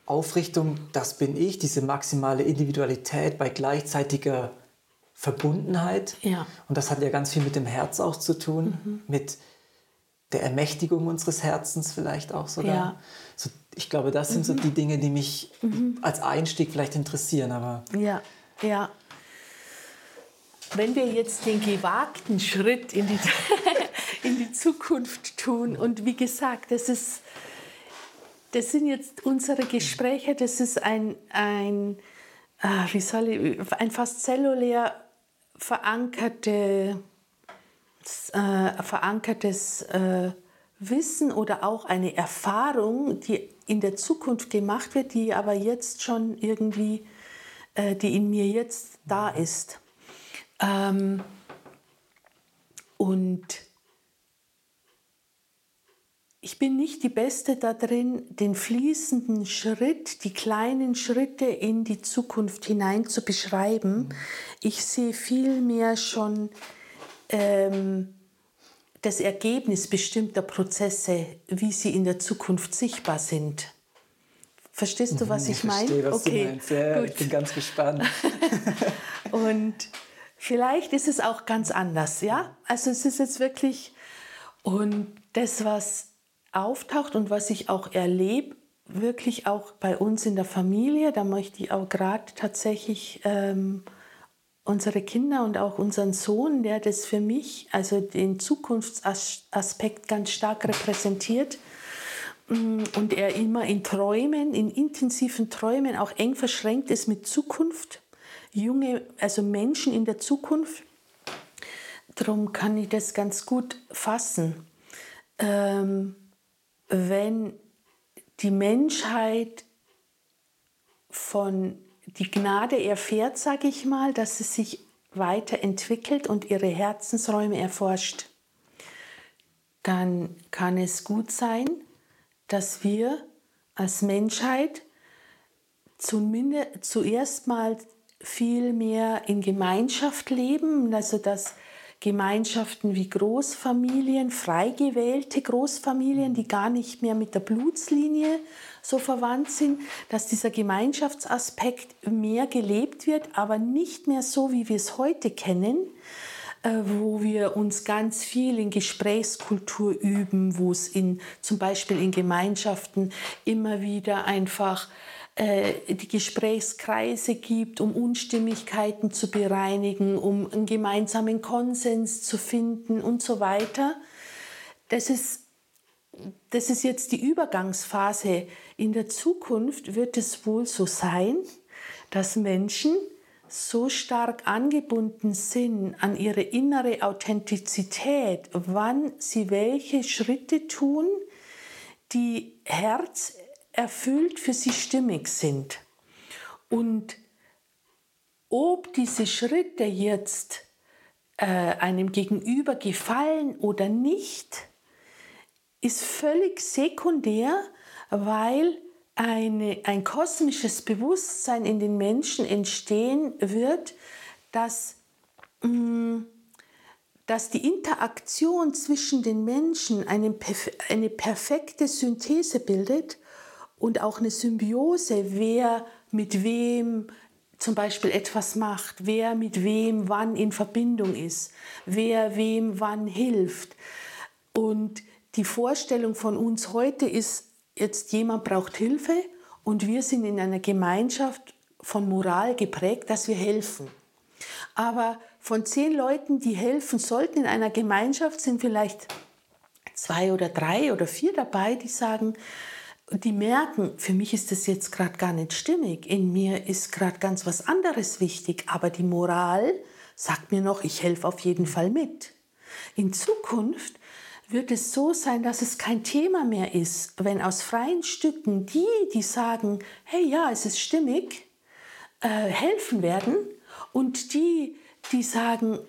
Speaker 2: Aufrichtung, das bin ich, diese maximale Individualität bei gleichzeitiger Verbundenheit.
Speaker 1: Ja.
Speaker 2: Und das hat ja ganz viel mit dem Herz auch zu tun, mhm. mit der Ermächtigung unseres Herzens vielleicht auch sogar. Ja. So, ich glaube, das sind mhm. so die Dinge, die mich mhm. als Einstieg vielleicht interessieren. Aber
Speaker 1: ja, ja. Wenn wir jetzt den gewagten Schritt in die, in die Zukunft tun und wie gesagt, das ist das sind jetzt unsere Gespräche, das ist ein, ein, äh, wie soll ich, ein fast zellulär verankerte, äh, verankertes äh, Wissen oder auch eine Erfahrung, die in der Zukunft gemacht wird, die aber jetzt schon irgendwie, äh, die in mir jetzt da ist. Ähm, und ich bin nicht die Beste darin, den fließenden Schritt, die kleinen Schritte in die Zukunft hinein zu beschreiben. Ich sehe vielmehr schon ähm, das Ergebnis bestimmter Prozesse, wie sie in der Zukunft sichtbar sind. Verstehst du, was mhm, ich, ich meine?
Speaker 2: Verstehe, was okay, du meinst. Ja, gut. Ich bin ganz gespannt.
Speaker 1: Und vielleicht ist es auch ganz anders, ja? Also es ist jetzt wirklich und das, was auftaucht und was ich auch erlebe, wirklich auch bei uns in der Familie, da möchte ich auch gerade tatsächlich ähm, unsere Kinder und auch unseren Sohn, der das für mich, also den Zukunftsaspekt ganz stark repräsentiert mm, und er immer in Träumen, in intensiven Träumen auch eng verschränkt ist mit Zukunft, junge, also Menschen in der Zukunft. Darum kann ich das ganz gut fassen. Ähm, wenn die Menschheit von die Gnade erfährt, sage ich mal, dass sie sich weiterentwickelt und ihre Herzensräume erforscht, dann kann es gut sein, dass wir als Menschheit zumindest zuerst mal viel mehr in Gemeinschaft leben, also dass Gemeinschaften wie Großfamilien, frei gewählte Großfamilien, die gar nicht mehr mit der Blutslinie so verwandt sind, dass dieser Gemeinschaftsaspekt mehr gelebt wird, aber nicht mehr so, wie wir es heute kennen, äh, wo wir uns ganz viel in Gesprächskultur üben, wo es in, zum Beispiel in Gemeinschaften immer wieder einfach äh, die Gesprächskreise gibt, um Unstimmigkeiten zu bereinigen, um einen gemeinsamen Konsens zu finden und so weiter. Das ist, das ist jetzt die Übergangsphase. In der Zukunft wird es wohl so sein, dass Menschen so stark angebunden sind an ihre innere Authentizität, wann sie welche Schritte tun, die Herz erfüllt für sie stimmig sind. Und ob diese Schritte jetzt äh, einem Gegenüber gefallen oder nicht, ist völlig sekundär, weil eine, ein kosmisches Bewusstsein in den Menschen entstehen wird, dass, mh, mm, dass die Interaktion zwischen den Menschen eine, eine perfekte Synthese bildet und auch eine Symbiose, wer mit wem zum Beispiel etwas macht, wer mit wem wann in Verbindung ist, wer wem wann hilft. Und die Vorstellung von uns heute ist, jetzt jemand braucht Hilfe und wir sind in einer Gemeinschaft von Moral geprägt, dass wir helfen. Aber von zehn Leuten, die helfen sollten in einer Gemeinschaft, sind vielleicht zwei oder drei oder vier dabei, die sagen, die merken, für mich ist das jetzt gerade gar nicht stimmig, in mir ist gerade ganz was anderes wichtig, aber die Moral sagt mir noch, ich helfe auf jeden Fall mit. In Zukunft wird es so sein, dass es kein Thema mehr ist, wenn aus freien Stücken die, die sagen, hey ja, es ist stimmig, äh, helfen werden und die, die sagen,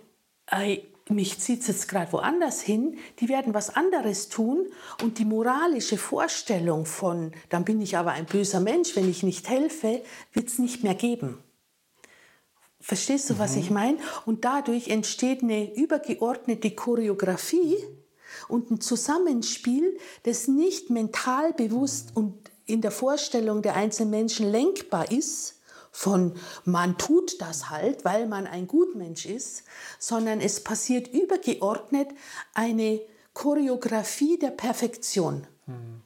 Speaker 1: äh, mich zieht es jetzt gerade woanders hin, die werden was anderes tun und die moralische Vorstellung von, dann bin ich aber ein böser Mensch, wenn ich nicht helfe, wird es nicht mehr geben. Verstehst du, was mhm. ich meine? Und dadurch entsteht eine übergeordnete Choreografie und ein Zusammenspiel, das nicht mental bewusst und in der Vorstellung der einzelnen Menschen lenkbar ist, von man tut das halt, weil man ein Gutmensch ist, sondern es passiert übergeordnet eine Choreografie der Perfektion. Mhm.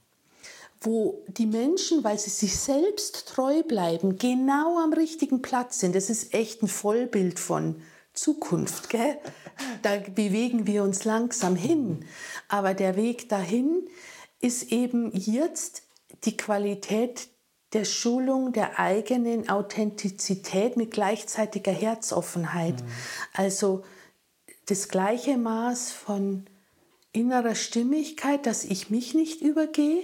Speaker 1: Wo die Menschen, weil sie sich selbst treu bleiben, genau am richtigen Platz sind. Das ist echt ein Vollbild von Zukunft. Gell? Da bewegen wir uns langsam hin. Aber der Weg dahin ist eben jetzt die Qualität der Schulung der eigenen Authentizität mit gleichzeitiger Herzoffenheit. Mhm. Also das gleiche Maß von innerer Stimmigkeit, dass ich mich nicht übergehe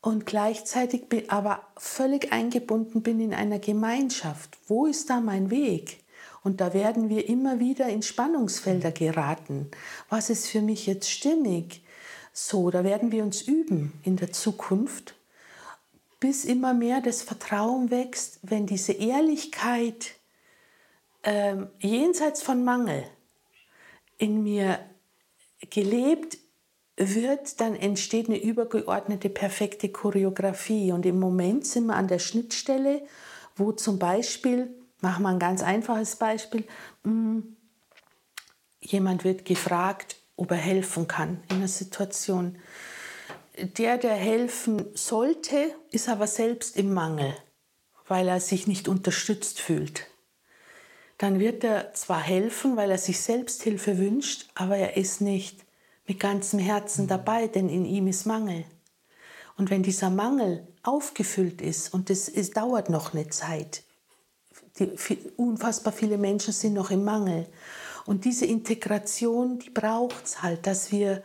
Speaker 1: und gleichzeitig bin, aber völlig eingebunden bin in einer Gemeinschaft. Wo ist da mein Weg? Und da werden wir immer wieder in Spannungsfelder geraten. Was ist für mich jetzt stimmig? So, da werden wir uns üben in der Zukunft bis immer mehr das Vertrauen wächst, wenn diese Ehrlichkeit ähm, jenseits von Mangel in mir gelebt wird, dann entsteht eine übergeordnete, perfekte Choreografie. Und im Moment sind wir an der Schnittstelle, wo zum Beispiel, machen wir ein ganz einfaches Beispiel, mh, hm, jemand wird gefragt, ob er helfen kann in einer Situation der, der helfen sollte, ist aber selbst im Mangel, weil er sich nicht unterstützt fühlt. Dann wird er zwar helfen, weil er sich selbst Hilfe wünscht, aber er ist nicht mit ganzem Herzen dabei, denn in ihm ist Mangel. Und wenn dieser Mangel aufgefüllt ist, und es dauert noch eine Zeit, die, unfassbar viele Menschen sind noch im Mangel. Und diese Integration, die braucht es halt, dass wir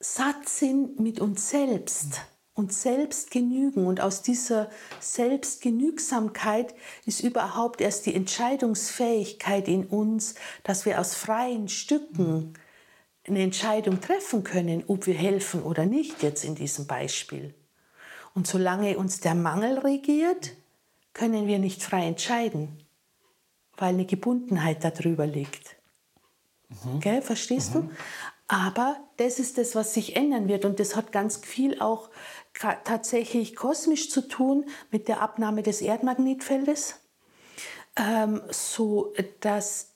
Speaker 1: satt sind mit uns selbst und selbst genügen. Und aus dieser Selbstgenügsamkeit ist überhaupt erst die Entscheidungsfähigkeit in uns, dass wir aus freien Stücken eine Entscheidung treffen können, ob wir helfen oder nicht, jetzt in diesem Beispiel. Und solange uns der Mangel regiert, können wir nicht frei entscheiden, weil eine Gebundenheit darüber liegt. Mhm. Gell, verstehst mhm. du? Aber das ist das, was sich ändern wird. Und das hat ganz viel auch tatsächlich kosmisch zu tun mit der Abnahme des Erdmagnetfeldes. Ähm, so dass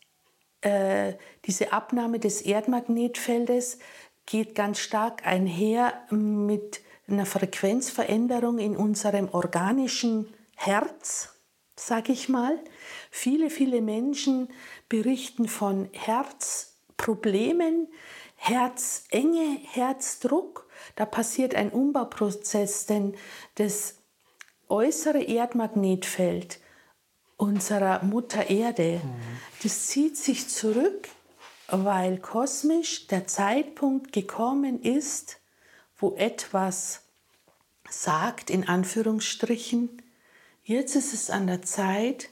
Speaker 1: äh, diese Abnahme des Erdmagnetfeldes geht ganz stark einher mit einer Frequenzveränderung in unserem organischen Herz, sage ich mal. Viele, viele Menschen berichten von Herzproblemen, Herzenge, Herzdruck, da passiert ein Umbauprozess, denn das äußere Erdmagnetfeld unserer Mutter Erde, mhm. das zieht sich zurück, weil kosmisch der Zeitpunkt gekommen ist, wo etwas sagt, in Anführungsstrichen, jetzt ist es an der Zeit,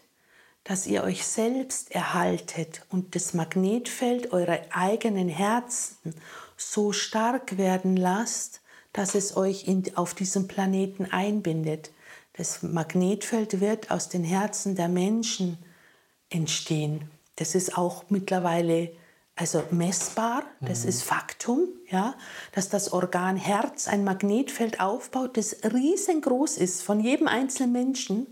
Speaker 1: dass ihr euch selbst erhaltet und das Magnetfeld eurer eigenen Herzen so stark werden lasst, dass es euch in, auf diesem Planeten einbindet. Das Magnetfeld wird aus den Herzen der Menschen entstehen. Das ist auch mittlerweile also messbar, das mhm. ist Faktum, ja, dass das Organ Herz ein Magnetfeld aufbaut, das riesengroß ist von jedem einzelnen Menschen.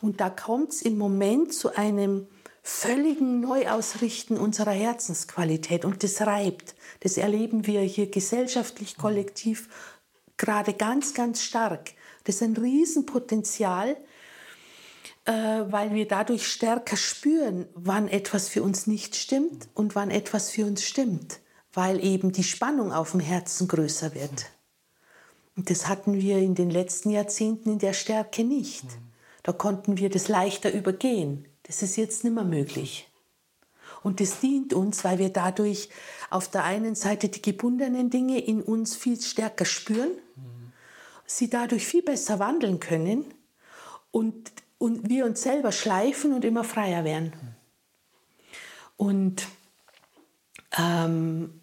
Speaker 1: Und da kommt es im Moment zu einem völligen Neuausrichten unserer Herzensqualität. Und das reibt. Das erleben wir hier gesellschaftlich, kollektiv gerade ganz, ganz stark. Das ist ein Riesenpotenzial, weil wir dadurch stärker spüren, wann etwas für uns nicht stimmt und wann etwas für uns stimmt, weil eben die Spannung auf dem Herzen größer wird. Und das hatten wir in den letzten Jahrzehnten in der Stärke nicht. Da konnten wir das leichter übergehen. Das ist jetzt nicht mehr möglich. Und das dient uns, weil wir dadurch auf der einen Seite die gebundenen Dinge in uns viel stärker spüren, sie dadurch viel besser wandeln können und und wir uns selber schleifen und immer freier werden. Und ähm,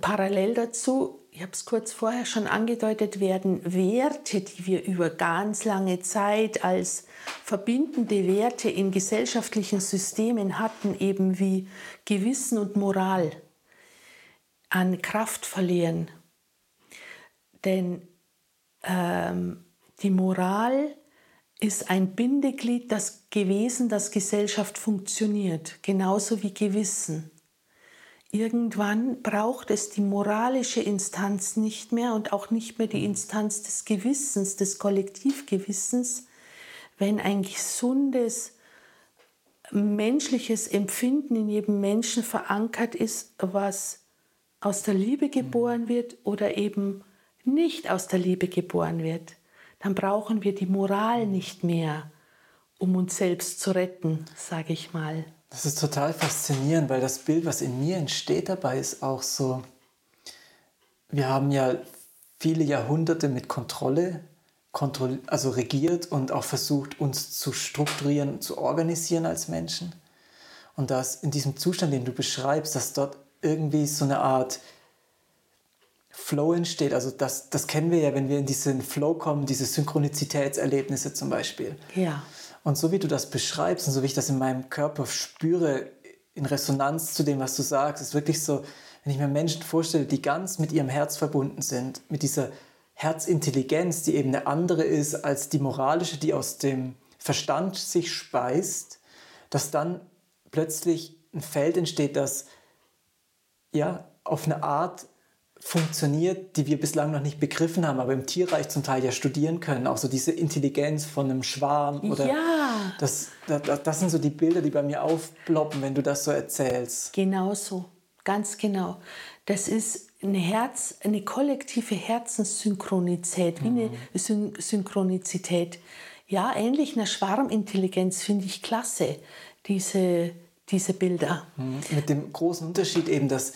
Speaker 1: parallel dazu, ich habe es kurz vorher schon angedeutet, werden Werte, die wir über ganz lange Zeit als verbindende Werte in gesellschaftlichen Systemen hatten, eben wie Gewissen und Moral, an Kraft verlieren. Denn ähm, die Moral ist ein Bindeglied das gewesen, dass Gesellschaft funktioniert, genauso wie Gewissen. Irgendwann braucht es die moralische Instanz nicht mehr und auch nicht mehr die Instanz des Gewissens, des Kollektivgewissens, wenn ein gesundes menschliches Empfinden in jedem Menschen verankert ist, was aus der Liebe geboren wird oder eben nicht aus der Liebe geboren wird dann brauchen wir die Moral nicht mehr, um uns selbst zu retten, sage ich mal.
Speaker 2: Das ist total faszinierend, weil das Bild, was in mir entsteht dabei, ist auch so, wir haben ja viele Jahrhunderte mit Kontrolle, kontroll also regiert und auch versucht, uns zu strukturieren, zu organisieren als Menschen. Und dass in diesem Zustand, den du beschreibst, dass dort irgendwie so eine Art Flow entsteht. Also das, das kennen wir ja, wenn wir in diesen Flow kommen, diese Synchronizitätserlebnisse zum Beispiel.
Speaker 1: Ja.
Speaker 2: Und so wie du das beschreibst und so wie ich das in meinem Körper spüre, in Resonanz zu dem, was du sagst, ist wirklich so, wenn ich mir Menschen vorstelle, die ganz mit ihrem Herz verbunden sind, mit dieser Herzintelligenz, die eben eine andere ist als die moralische, die aus dem Verstand sich speist, dass dann plötzlich ein Feld entsteht, das ja auf eine Art funktioniert, die wir bislang noch nicht begriffen haben, aber im Tierreich zum Teil ja studieren können. Auch so diese Intelligenz von einem Schwarm oder
Speaker 1: ja.
Speaker 2: das, das, das sind so die Bilder, die bei mir aufploppen, wenn du das so erzählst.
Speaker 1: Genau so, ganz genau. Das ist eine Herz, eine kollektive Herzenssynchronizität, wie mhm. eine Syn Synchronizität. Ja, ähnlich einer Schwarmintelligenz finde ich klasse, diese, diese Bilder.
Speaker 2: Mhm. Mit dem großen Unterschied eben, dass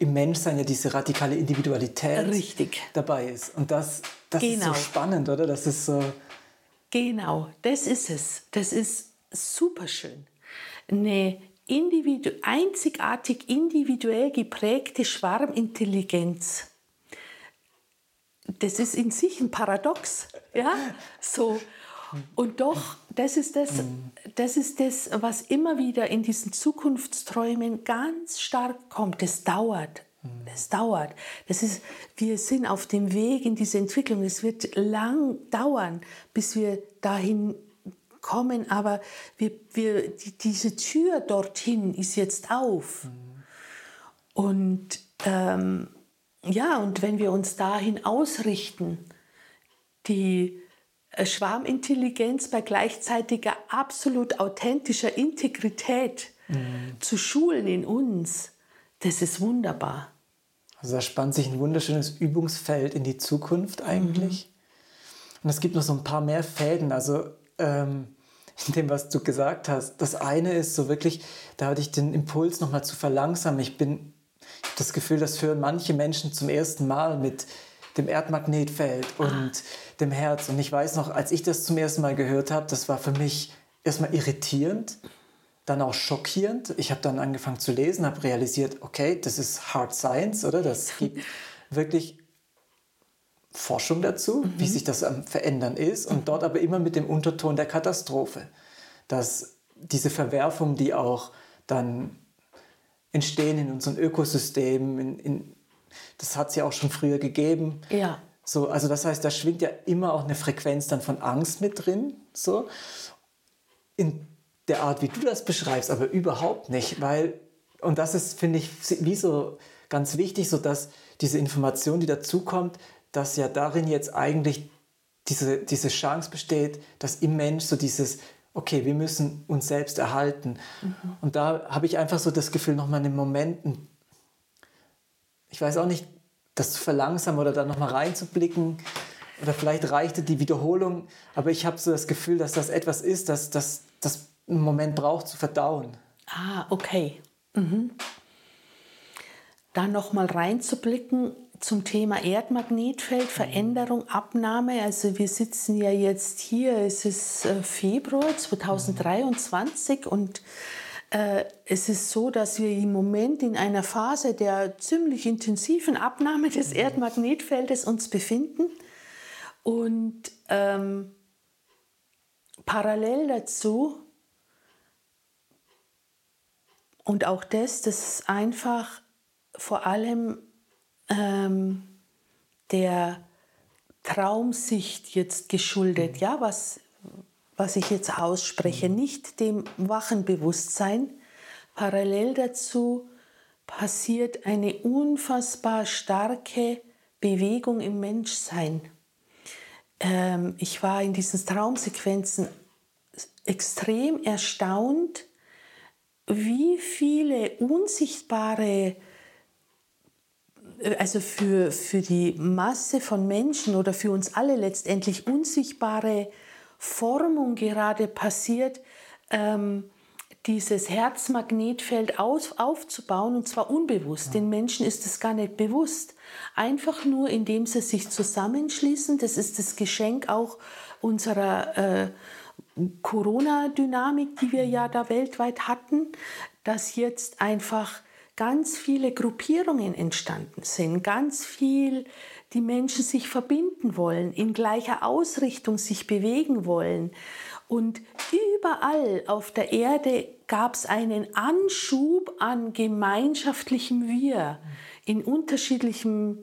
Speaker 2: im Menschsein ja diese radikale Individualität
Speaker 1: Richtig.
Speaker 2: dabei ist. Und das, das
Speaker 1: genau.
Speaker 2: ist so spannend, oder? Das ist so.
Speaker 1: Genau, das ist es. Das ist super schön. Eine individu einzigartig individuell geprägte Schwarmintelligenz. Das ist in sich ein Paradox. Ja? So, und doch, das ist das, das ist das, was immer wieder in diesen Zukunftsträumen ganz stark kommt. Das dauert. Das dauert. Das ist, wir sind auf dem Weg in diese Entwicklung. Es wird lang dauern, bis wir dahin kommen, aber wir, wir, die, diese Tür dorthin ist jetzt auf. Und ähm, ja, und wenn wir uns dahin ausrichten, die Schwarmintelligenz bei gleichzeitiger absolut authentischer Integrität mhm. zu schulen in uns, das ist wunderbar.
Speaker 2: Also da spannt sich ein wunderschönes Übungsfeld in die Zukunft eigentlich. Mhm. Und es gibt noch so ein paar mehr Fäden. Also ähm, in dem, was du gesagt hast. Das eine ist so wirklich, da hatte ich den Impuls nochmal zu verlangsamen. Ich bin, ich habe das Gefühl, das hören manche Menschen zum ersten Mal mit dem Erdmagnetfeld und ah. dem Herz. Und ich weiß noch, als ich das zum ersten Mal gehört habe, das war für mich erstmal irritierend, dann auch schockierend. Ich habe dann angefangen zu lesen, habe realisiert, okay, das ist Hard Science, oder? Das gibt wirklich Forschung dazu, mhm. wie sich das am Verändern ist. Und dort aber immer mit dem Unterton der Katastrophe. Dass diese Verwerfungen, die auch dann entstehen in unseren Ökosystemen, in, in das hat es ja auch schon früher gegeben.
Speaker 1: Ja.
Speaker 2: So, also das heißt, da schwingt ja immer auch eine Frequenz dann von Angst mit drin. So. In der Art, wie du das beschreibst, aber überhaupt nicht, weil, und das ist, finde ich, wie so ganz wichtig, so dass diese Information, die dazukommt, dass ja darin jetzt eigentlich diese, diese Chance besteht, dass im Mensch so dieses, okay, wir müssen uns selbst erhalten. Mhm. Und da habe ich einfach so das Gefühl, nochmal einen Moment, einen ich weiß auch nicht, das zu verlangsamen oder da nochmal reinzublicken. Oder vielleicht reichte die Wiederholung, aber ich habe so das Gefühl, dass das etwas ist, das, das, einen Moment braucht zu verdauen.
Speaker 1: Ah, okay. Mhm. Dann nochmal reinzublicken zum Thema Erdmagnetfeld, Veränderung, Abnahme. Also wir sitzen ja jetzt hier, es ist äh, Februar 2023 und Äh, es ist so, dass wir im Moment in einer Phase der ziemlich intensiven Abnahme des mhm. Erdmagnetfeldes uns befinden. Und ähm, parallel dazu, und auch das, das ist einfach vor allem ähm, der Traumsicht jetzt geschuldet, mhm. ja, was, was ich jetzt ausspreche, mhm. nicht dem wachen Bewusstsein. Parallel dazu passiert eine unfassbar starke Bewegung im Menschsein. Ähm, ich war in diesen Traumsequenzen extrem erstaunt, wie viele unsichtbare also für, für die Masse von Menschen oder für uns alle letztendlich unsichtbare Formung gerade passiert, ähm, dieses Herzmagnetfeld aus, aufzubauen und zwar unbewusst. Ja. Den Menschen ist es gar nicht bewusst. Einfach nur, indem sie sich zusammenschließen. Das ist das Geschenk auch unserer äh, Corona-Dynamik, die wir ja da weltweit hatten, dass jetzt einfach ganz viele Gruppierungen entstanden sind, ganz viel die Menschen sich verbinden wollen, in gleicher Ausrichtung sich bewegen wollen. Und überall auf der Erde gab es einen Anschub an gemeinschaftlichem Wir in unterschiedlichem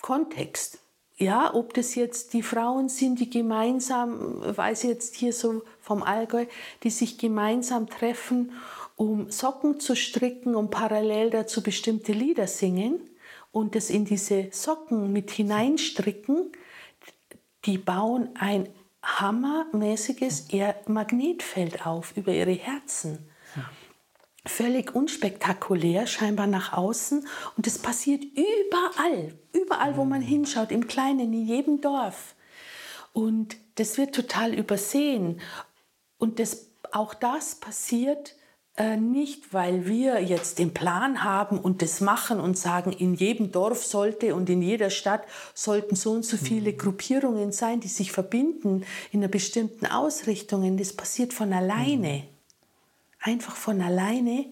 Speaker 1: Kontext. Ja, ob das jetzt die Frauen sind, die gemeinsam, weiß ich jetzt hier so vom Allgäu, die sich gemeinsam treffen um Socken zu stricken, um parallel dazu bestimmte Lieder singen und das in diese Socken mit hineinstricken, die bauen ein hammermäßiges Magnetfeld auf über ihre Herzen. Völlig unspektakulär, scheinbar nach außen. Und das passiert überall, überall, wo man hinschaut, im Kleinen, in jedem Dorf. Und das wird total übersehen. Und das, auch das passiert äh, nicht, weil wir jetzt den Plan haben und das machen und sagen, in jedem Dorf sollte und in jeder Stadt sollten so und so viele mhm. Gruppierungen sein, die sich verbinden in einer bestimmten Ausrichtung. Das passiert von alleine. Mhm. Einfach von alleine,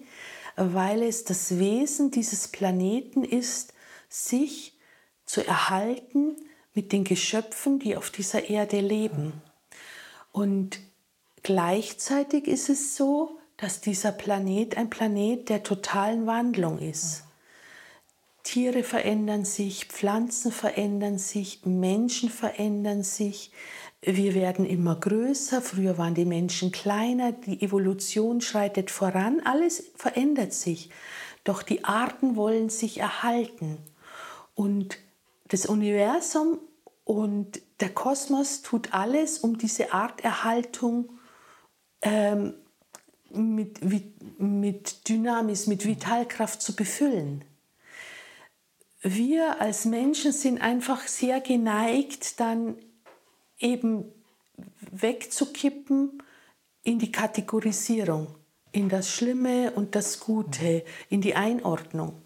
Speaker 1: weil es das Wesen dieses Planeten ist, sich zu erhalten mit den Geschöpfen, die auf dieser Erde leben. Und gleichzeitig ist es so, dass dieser Planet ein Planet der totalen Wandlung ist. Tiere verändern sich, Pflanzen verändern sich, Menschen verändern sich. Wir werden immer größer. Früher waren die Menschen kleiner. Die Evolution schreitet voran. Alles verändert sich. Doch die Arten wollen sich erhalten. Und das Universum und der Kosmos tut alles, um diese Arterhaltung ähm, mit, mit Dynamis, mit Vitalkraft zu befüllen. Wir als Menschen sind einfach sehr geneigt, dann eben wegzukippen in die Kategorisierung, in das Schlimme und das Gute, in die Einordnung.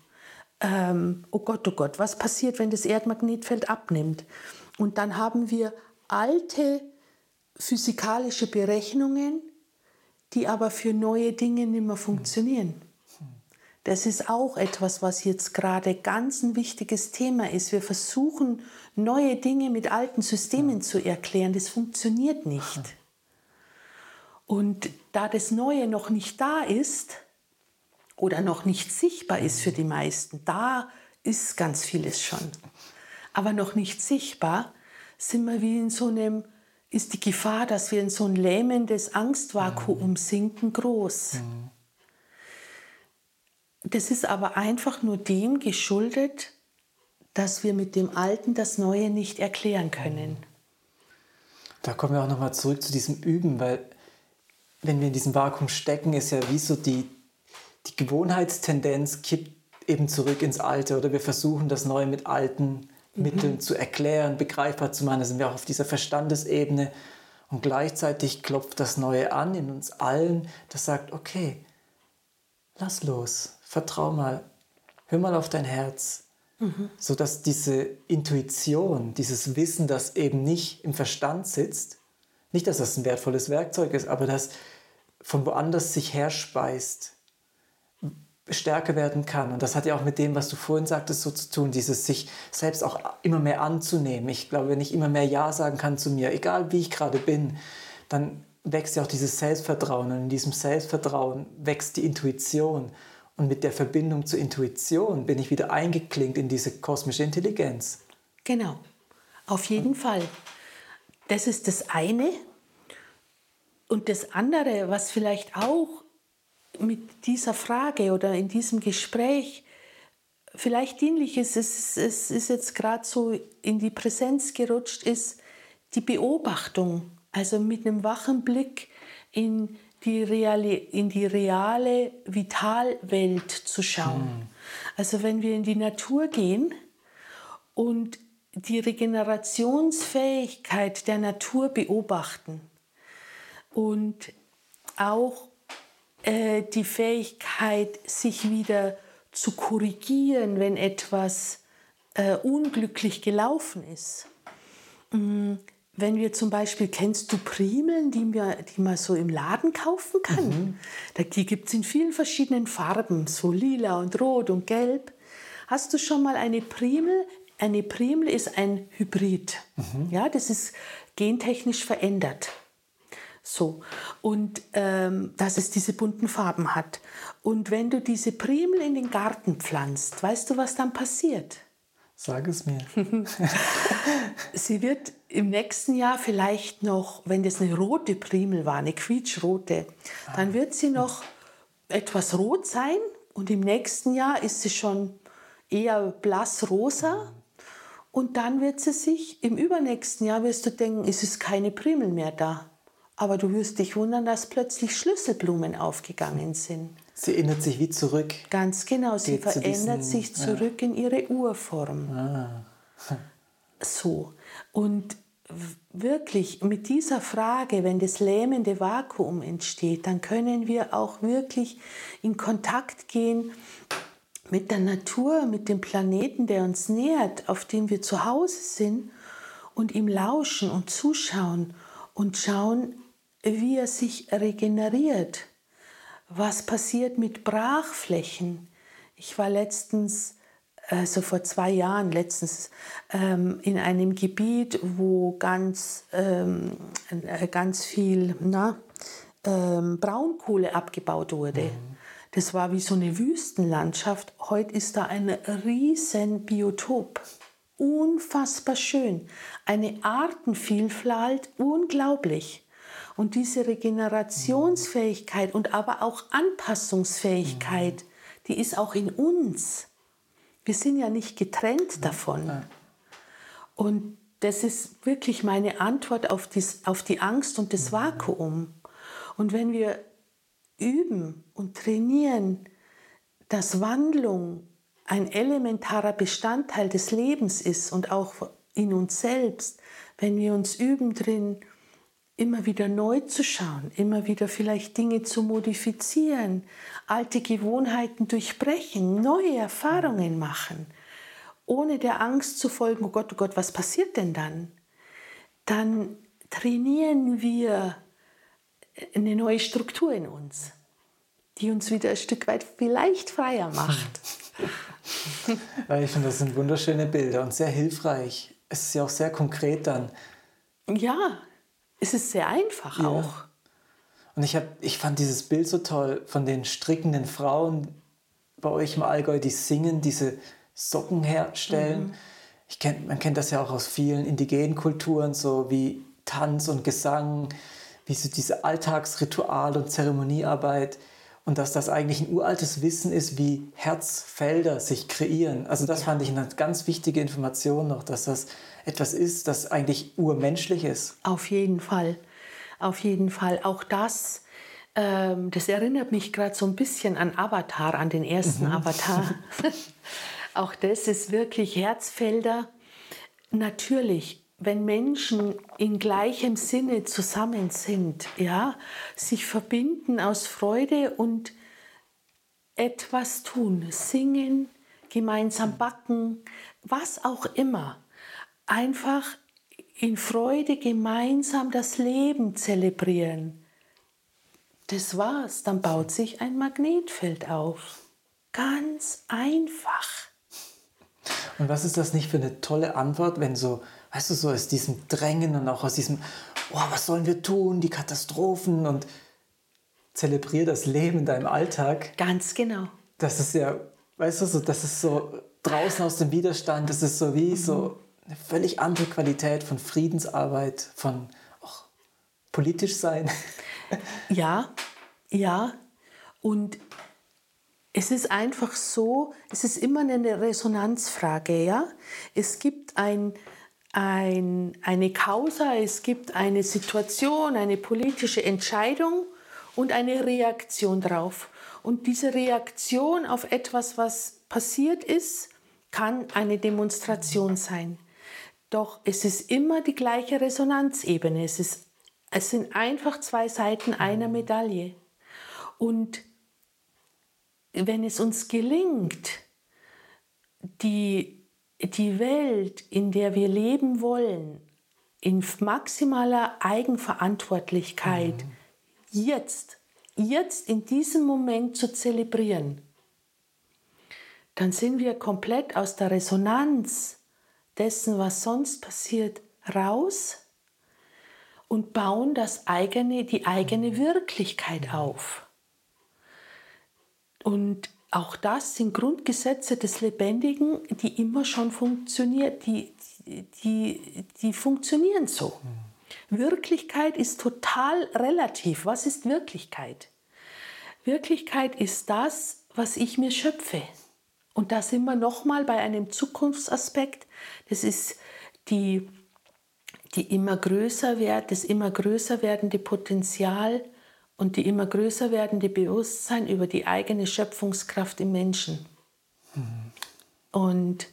Speaker 1: Ähm, oh Gott, oh Gott, was passiert, wenn das Erdmagnetfeld abnimmt? Und dann haben wir alte physikalische Berechnungen, die aber für neue Dinge nicht mehr funktionieren. Das ist auch etwas, was jetzt gerade ganz ein wichtiges Thema ist. Wir versuchen, neue Dinge mit alten Systemen zu erklären. Das funktioniert nicht. Und da das Neue noch nicht da ist oder noch nicht sichtbar ist für die meisten, da ist ganz vieles schon. Aber noch nicht sichtbar, sind wir wie in so einem ist die Gefahr, dass wir in so ein lähmendes Angstvakuum sinken, groß. Das ist aber einfach nur dem geschuldet, dass wir mit dem Alten das Neue nicht erklären können.
Speaker 2: Da kommen wir auch nochmal zurück zu diesem Üben, weil wenn wir in diesem Vakuum stecken, ist ja wie so die, die Gewohnheitstendenz kippt eben zurück ins Alte oder wir versuchen das Neue mit alten Mitteln zu erklären, begreifbar zu machen. Da sind wir auch auf dieser Verstandesebene. Und gleichzeitig klopft das Neue an in uns allen, das sagt, okay, lass los, vertrau mal, hör mal auf dein Herz. Mhm. Sodass diese Intuition, dieses Wissen, das eben nicht im Verstand sitzt, nicht, dass das ein wertvolles Werkzeug ist, aber das von woanders sich herspeist, stärker werden kann. Und das hat ja auch mit dem, was du vorhin sagtest, so zu tun, dieses sich selbst auch immer mehr anzunehmen. Ich glaube, wenn ich immer mehr Ja sagen kann zu mir, egal wie ich gerade bin, dann wächst ja auch dieses Selbstvertrauen. Und in diesem Selbstvertrauen wächst die Intuition. Und mit der Verbindung zur Intuition bin ich wieder eingeklinkt in diese kosmische Intelligenz.
Speaker 1: Genau, auf jeden Fall. Das ist das eine. Und das andere, was vielleicht auch mit dieser Frage oder in diesem Gespräch vielleicht dienlich ist, es, es ist jetzt gerade so in die Präsenz gerutscht, ist die Beobachtung, also mit einem wachen Blick in die reale, in die reale Vitalwelt zu schauen. Mhm. Also wenn wir in die Natur gehen und die Regenerationsfähigkeit der Natur beobachten und auch äh, die Fähigkeit, sich wieder zu korrigieren, wenn etwas äh, unglücklich gelaufen ist. Mhm. Wenn wir zum Beispiel, kennst du Primeln, die, wir, die man so im Laden kaufen kann? Mhm. Die gibt es in vielen verschiedenen Farben, so lila und rot und gelb. Hast du schon mal eine Primel? Eine Primel ist ein Hybrid. Mhm. Ja, das ist gentechnisch verändert. So. Und ähm, dass es diese bunten Farben hat. Und wenn du diese Primel in den Garten pflanzt, weißt du, was dann passiert?
Speaker 2: Sag es mir.
Speaker 1: Sie wird im nächsten Jahr vielleicht noch, wenn das eine rote Primel war, eine quietschrote, dann ah. wird sie noch etwas rot sein und im nächsten Jahr ist sie schon eher blass-rosa. Und dann wird sie sich, im übernächsten Jahr wirst du denken, es ist keine Primel mehr da. Aber du wirst dich wundern, dass plötzlich Schlüsselblumen aufgegangen sind.
Speaker 2: Sie erinnert sich wie zurück.
Speaker 1: Ganz genau, sie Geht verändert zu diesen, sich zurück ja. in ihre Urform. Ah. So. Und wirklich mit dieser Frage, wenn das lähmende Vakuum entsteht, dann können wir auch wirklich in Kontakt gehen mit der Natur, mit dem Planeten, der uns nähert, auf dem wir zu Hause sind und ihm lauschen und zuschauen und schauen, wie er sich regeneriert. Was passiert mit Brachflächen? Ich war letztens, also vor zwei Jahren, letztens ähm, in einem Gebiet, wo ganz, ähm, äh, ganz viel na, ähm, Braunkohle abgebaut wurde. Mhm. Das war wie so eine Wüstenlandschaft. Heute ist da ein riesen Biotop. Unfassbar schön. Eine Artenvielfalt, unglaublich. Und diese Regenerationsfähigkeit und aber auch Anpassungsfähigkeit, die ist auch in uns. Wir sind ja nicht getrennt davon. Und das ist wirklich meine Antwort auf, dies, auf die Angst und das Vakuum. Und wenn wir üben und trainieren, dass Wandlung ein elementarer Bestandteil des Lebens ist und auch in uns selbst, wenn wir uns üben drin, immer wieder neu zu schauen, immer wieder vielleicht Dinge zu modifizieren, alte Gewohnheiten durchbrechen, neue Erfahrungen machen, ohne der Angst zu folgen, oh Gott, oh Gott, was passiert denn dann? Dann trainieren wir eine neue Struktur in uns, die uns wieder ein Stück weit vielleicht freier macht.
Speaker 2: ich finde, das sind wunderschöne Bilder und sehr hilfreich. Es ist ja auch sehr konkret dann.
Speaker 1: Ja, es ist sehr einfach ja. auch.
Speaker 2: Und ich, hab, ich fand dieses Bild so toll von den strickenden Frauen bei euch im Allgäu, die singen, diese Socken herstellen. Mhm. Ich kenn, man kennt das ja auch aus vielen indigenen Kulturen, so wie Tanz und Gesang, wie so diese Alltagsritual- und Zeremoniearbeit. Und dass das eigentlich ein uraltes Wissen ist, wie Herzfelder sich kreieren. Also das ja. fand ich eine ganz wichtige Information noch, dass das etwas ist, das eigentlich urmenschlich ist.
Speaker 1: Auf jeden Fall. Auf jeden Fall. Auch das, ähm, das erinnert mich gerade so ein bisschen an Avatar, an den ersten mhm. Avatar. Auch das ist wirklich Herzfelder. Natürlich, wenn Menschen in gleichem Sinne zusammen sind, ja, sich verbinden aus Freude und etwas tun, singen, gemeinsam backen, was auch immer, einfach in Freude gemeinsam das Leben zelebrieren. Das war's, dann baut sich ein Magnetfeld auf. ganz einfach.
Speaker 2: Und was ist das nicht für eine tolle Antwort, wenn so, weißt du, so aus diesem Drängen und auch aus diesem, oh, was sollen wir tun, die Katastrophen und zelebriere das Leben in deinem Alltag.
Speaker 1: Ganz genau.
Speaker 2: Das ist ja, weißt du, so, das ist so draußen aus dem Widerstand, das ist so wie mhm. so eine völlig andere Qualität von Friedensarbeit, von auch politisch sein.
Speaker 1: Ja, ja. Und es ist einfach so, es ist immer eine Resonanzfrage, ja. Es gibt ein, ein, eine Causa, es gibt eine Situation, eine politische Entscheidung und eine Reaktion drauf. Und diese Reaktion auf etwas, was passiert ist, kann eine Demonstration sein. Doch es ist immer die gleiche Resonanzebene. Es, ist, es sind einfach zwei Seiten einer Medaille. Und wenn es uns gelingt, die, die Welt, in der wir leben wollen, in maximaler Eigenverantwortlichkeit mhm. jetzt, jetzt in diesem Moment zu zelebrieren, dann sind wir komplett aus der Resonanz dessen, was sonst passiert, raus und bauen das eigene, die eigene mhm. Wirklichkeit auf. Und auch das sind Grundgesetze des Lebendigen, die immer schon funktionieren, die, die, die funktionieren so. Mhm. Wirklichkeit ist total relativ. Was ist Wirklichkeit? Wirklichkeit ist das, was ich mir schöpfe. Und da sind wir nochmal bei einem Zukunftsaspekt. Das ist die, die immer größer wird, das immer größer werdende Potenzial und die immer größer werdende Bewusstsein über die eigene Schöpfungskraft im Menschen. Mhm. Und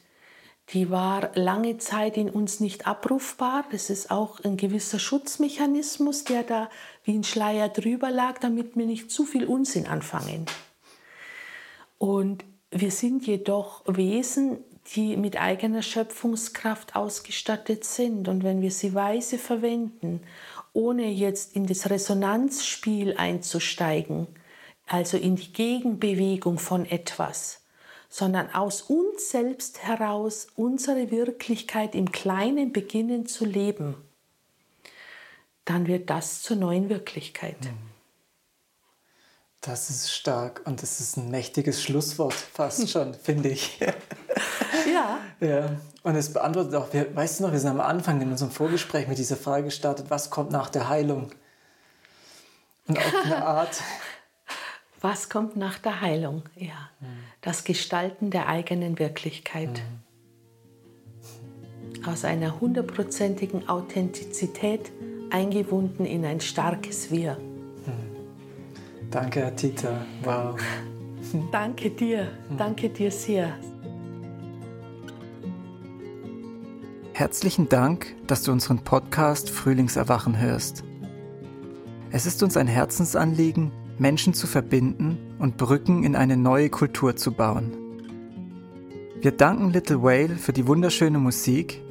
Speaker 1: die war lange Zeit in uns nicht abrufbar. Das ist auch ein gewisser Schutzmechanismus, der da wie ein Schleier drüber lag, damit wir nicht zu viel Unsinn anfangen. Und wir sind jedoch Wesen, die mit eigener Schöpfungskraft ausgestattet sind. Und wenn wir sie weise verwenden ohne jetzt in das Resonanzspiel einzusteigen, also in die Gegenbewegung von etwas, sondern aus uns selbst heraus unsere Wirklichkeit im Kleinen beginnen zu leben, dann wird das zur neuen Wirklichkeit. Mhm.
Speaker 2: Das ist stark und das ist ein mächtiges Schlusswort fast schon, finde ich.
Speaker 1: ja.
Speaker 2: ja. Und es beantwortet auch, wir, weißt du noch, wir sind am Anfang in unserem Vorgespräch mit dieser Frage gestartet, was kommt nach der Heilung? Und auf eine Art.
Speaker 1: Was kommt nach der Heilung? Ja, mhm. das Gestalten der eigenen Wirklichkeit. Mhm. Aus einer hundertprozentigen Authentizität eingewunden in ein starkes Wir.
Speaker 2: Danke, Atita. Wow.
Speaker 1: Danke dir. Danke dir sehr.
Speaker 2: Herzlichen Dank, dass du unseren Podcast Frühlingserwachen hörst. Es ist uns ein Herzensanliegen, Menschen zu verbinden und Brücken in eine neue Kultur zu bauen. Wir danken Little Whale für die wunderschöne Musik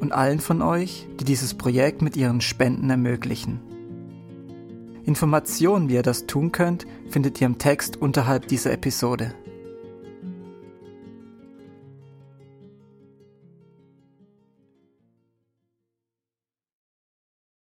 Speaker 2: und allen von euch, die dieses Projekt mit ihren Spenden ermöglichen. Informationen, wie ihr das tun könnt, findet ihr im Text unterhalb dieser Episode.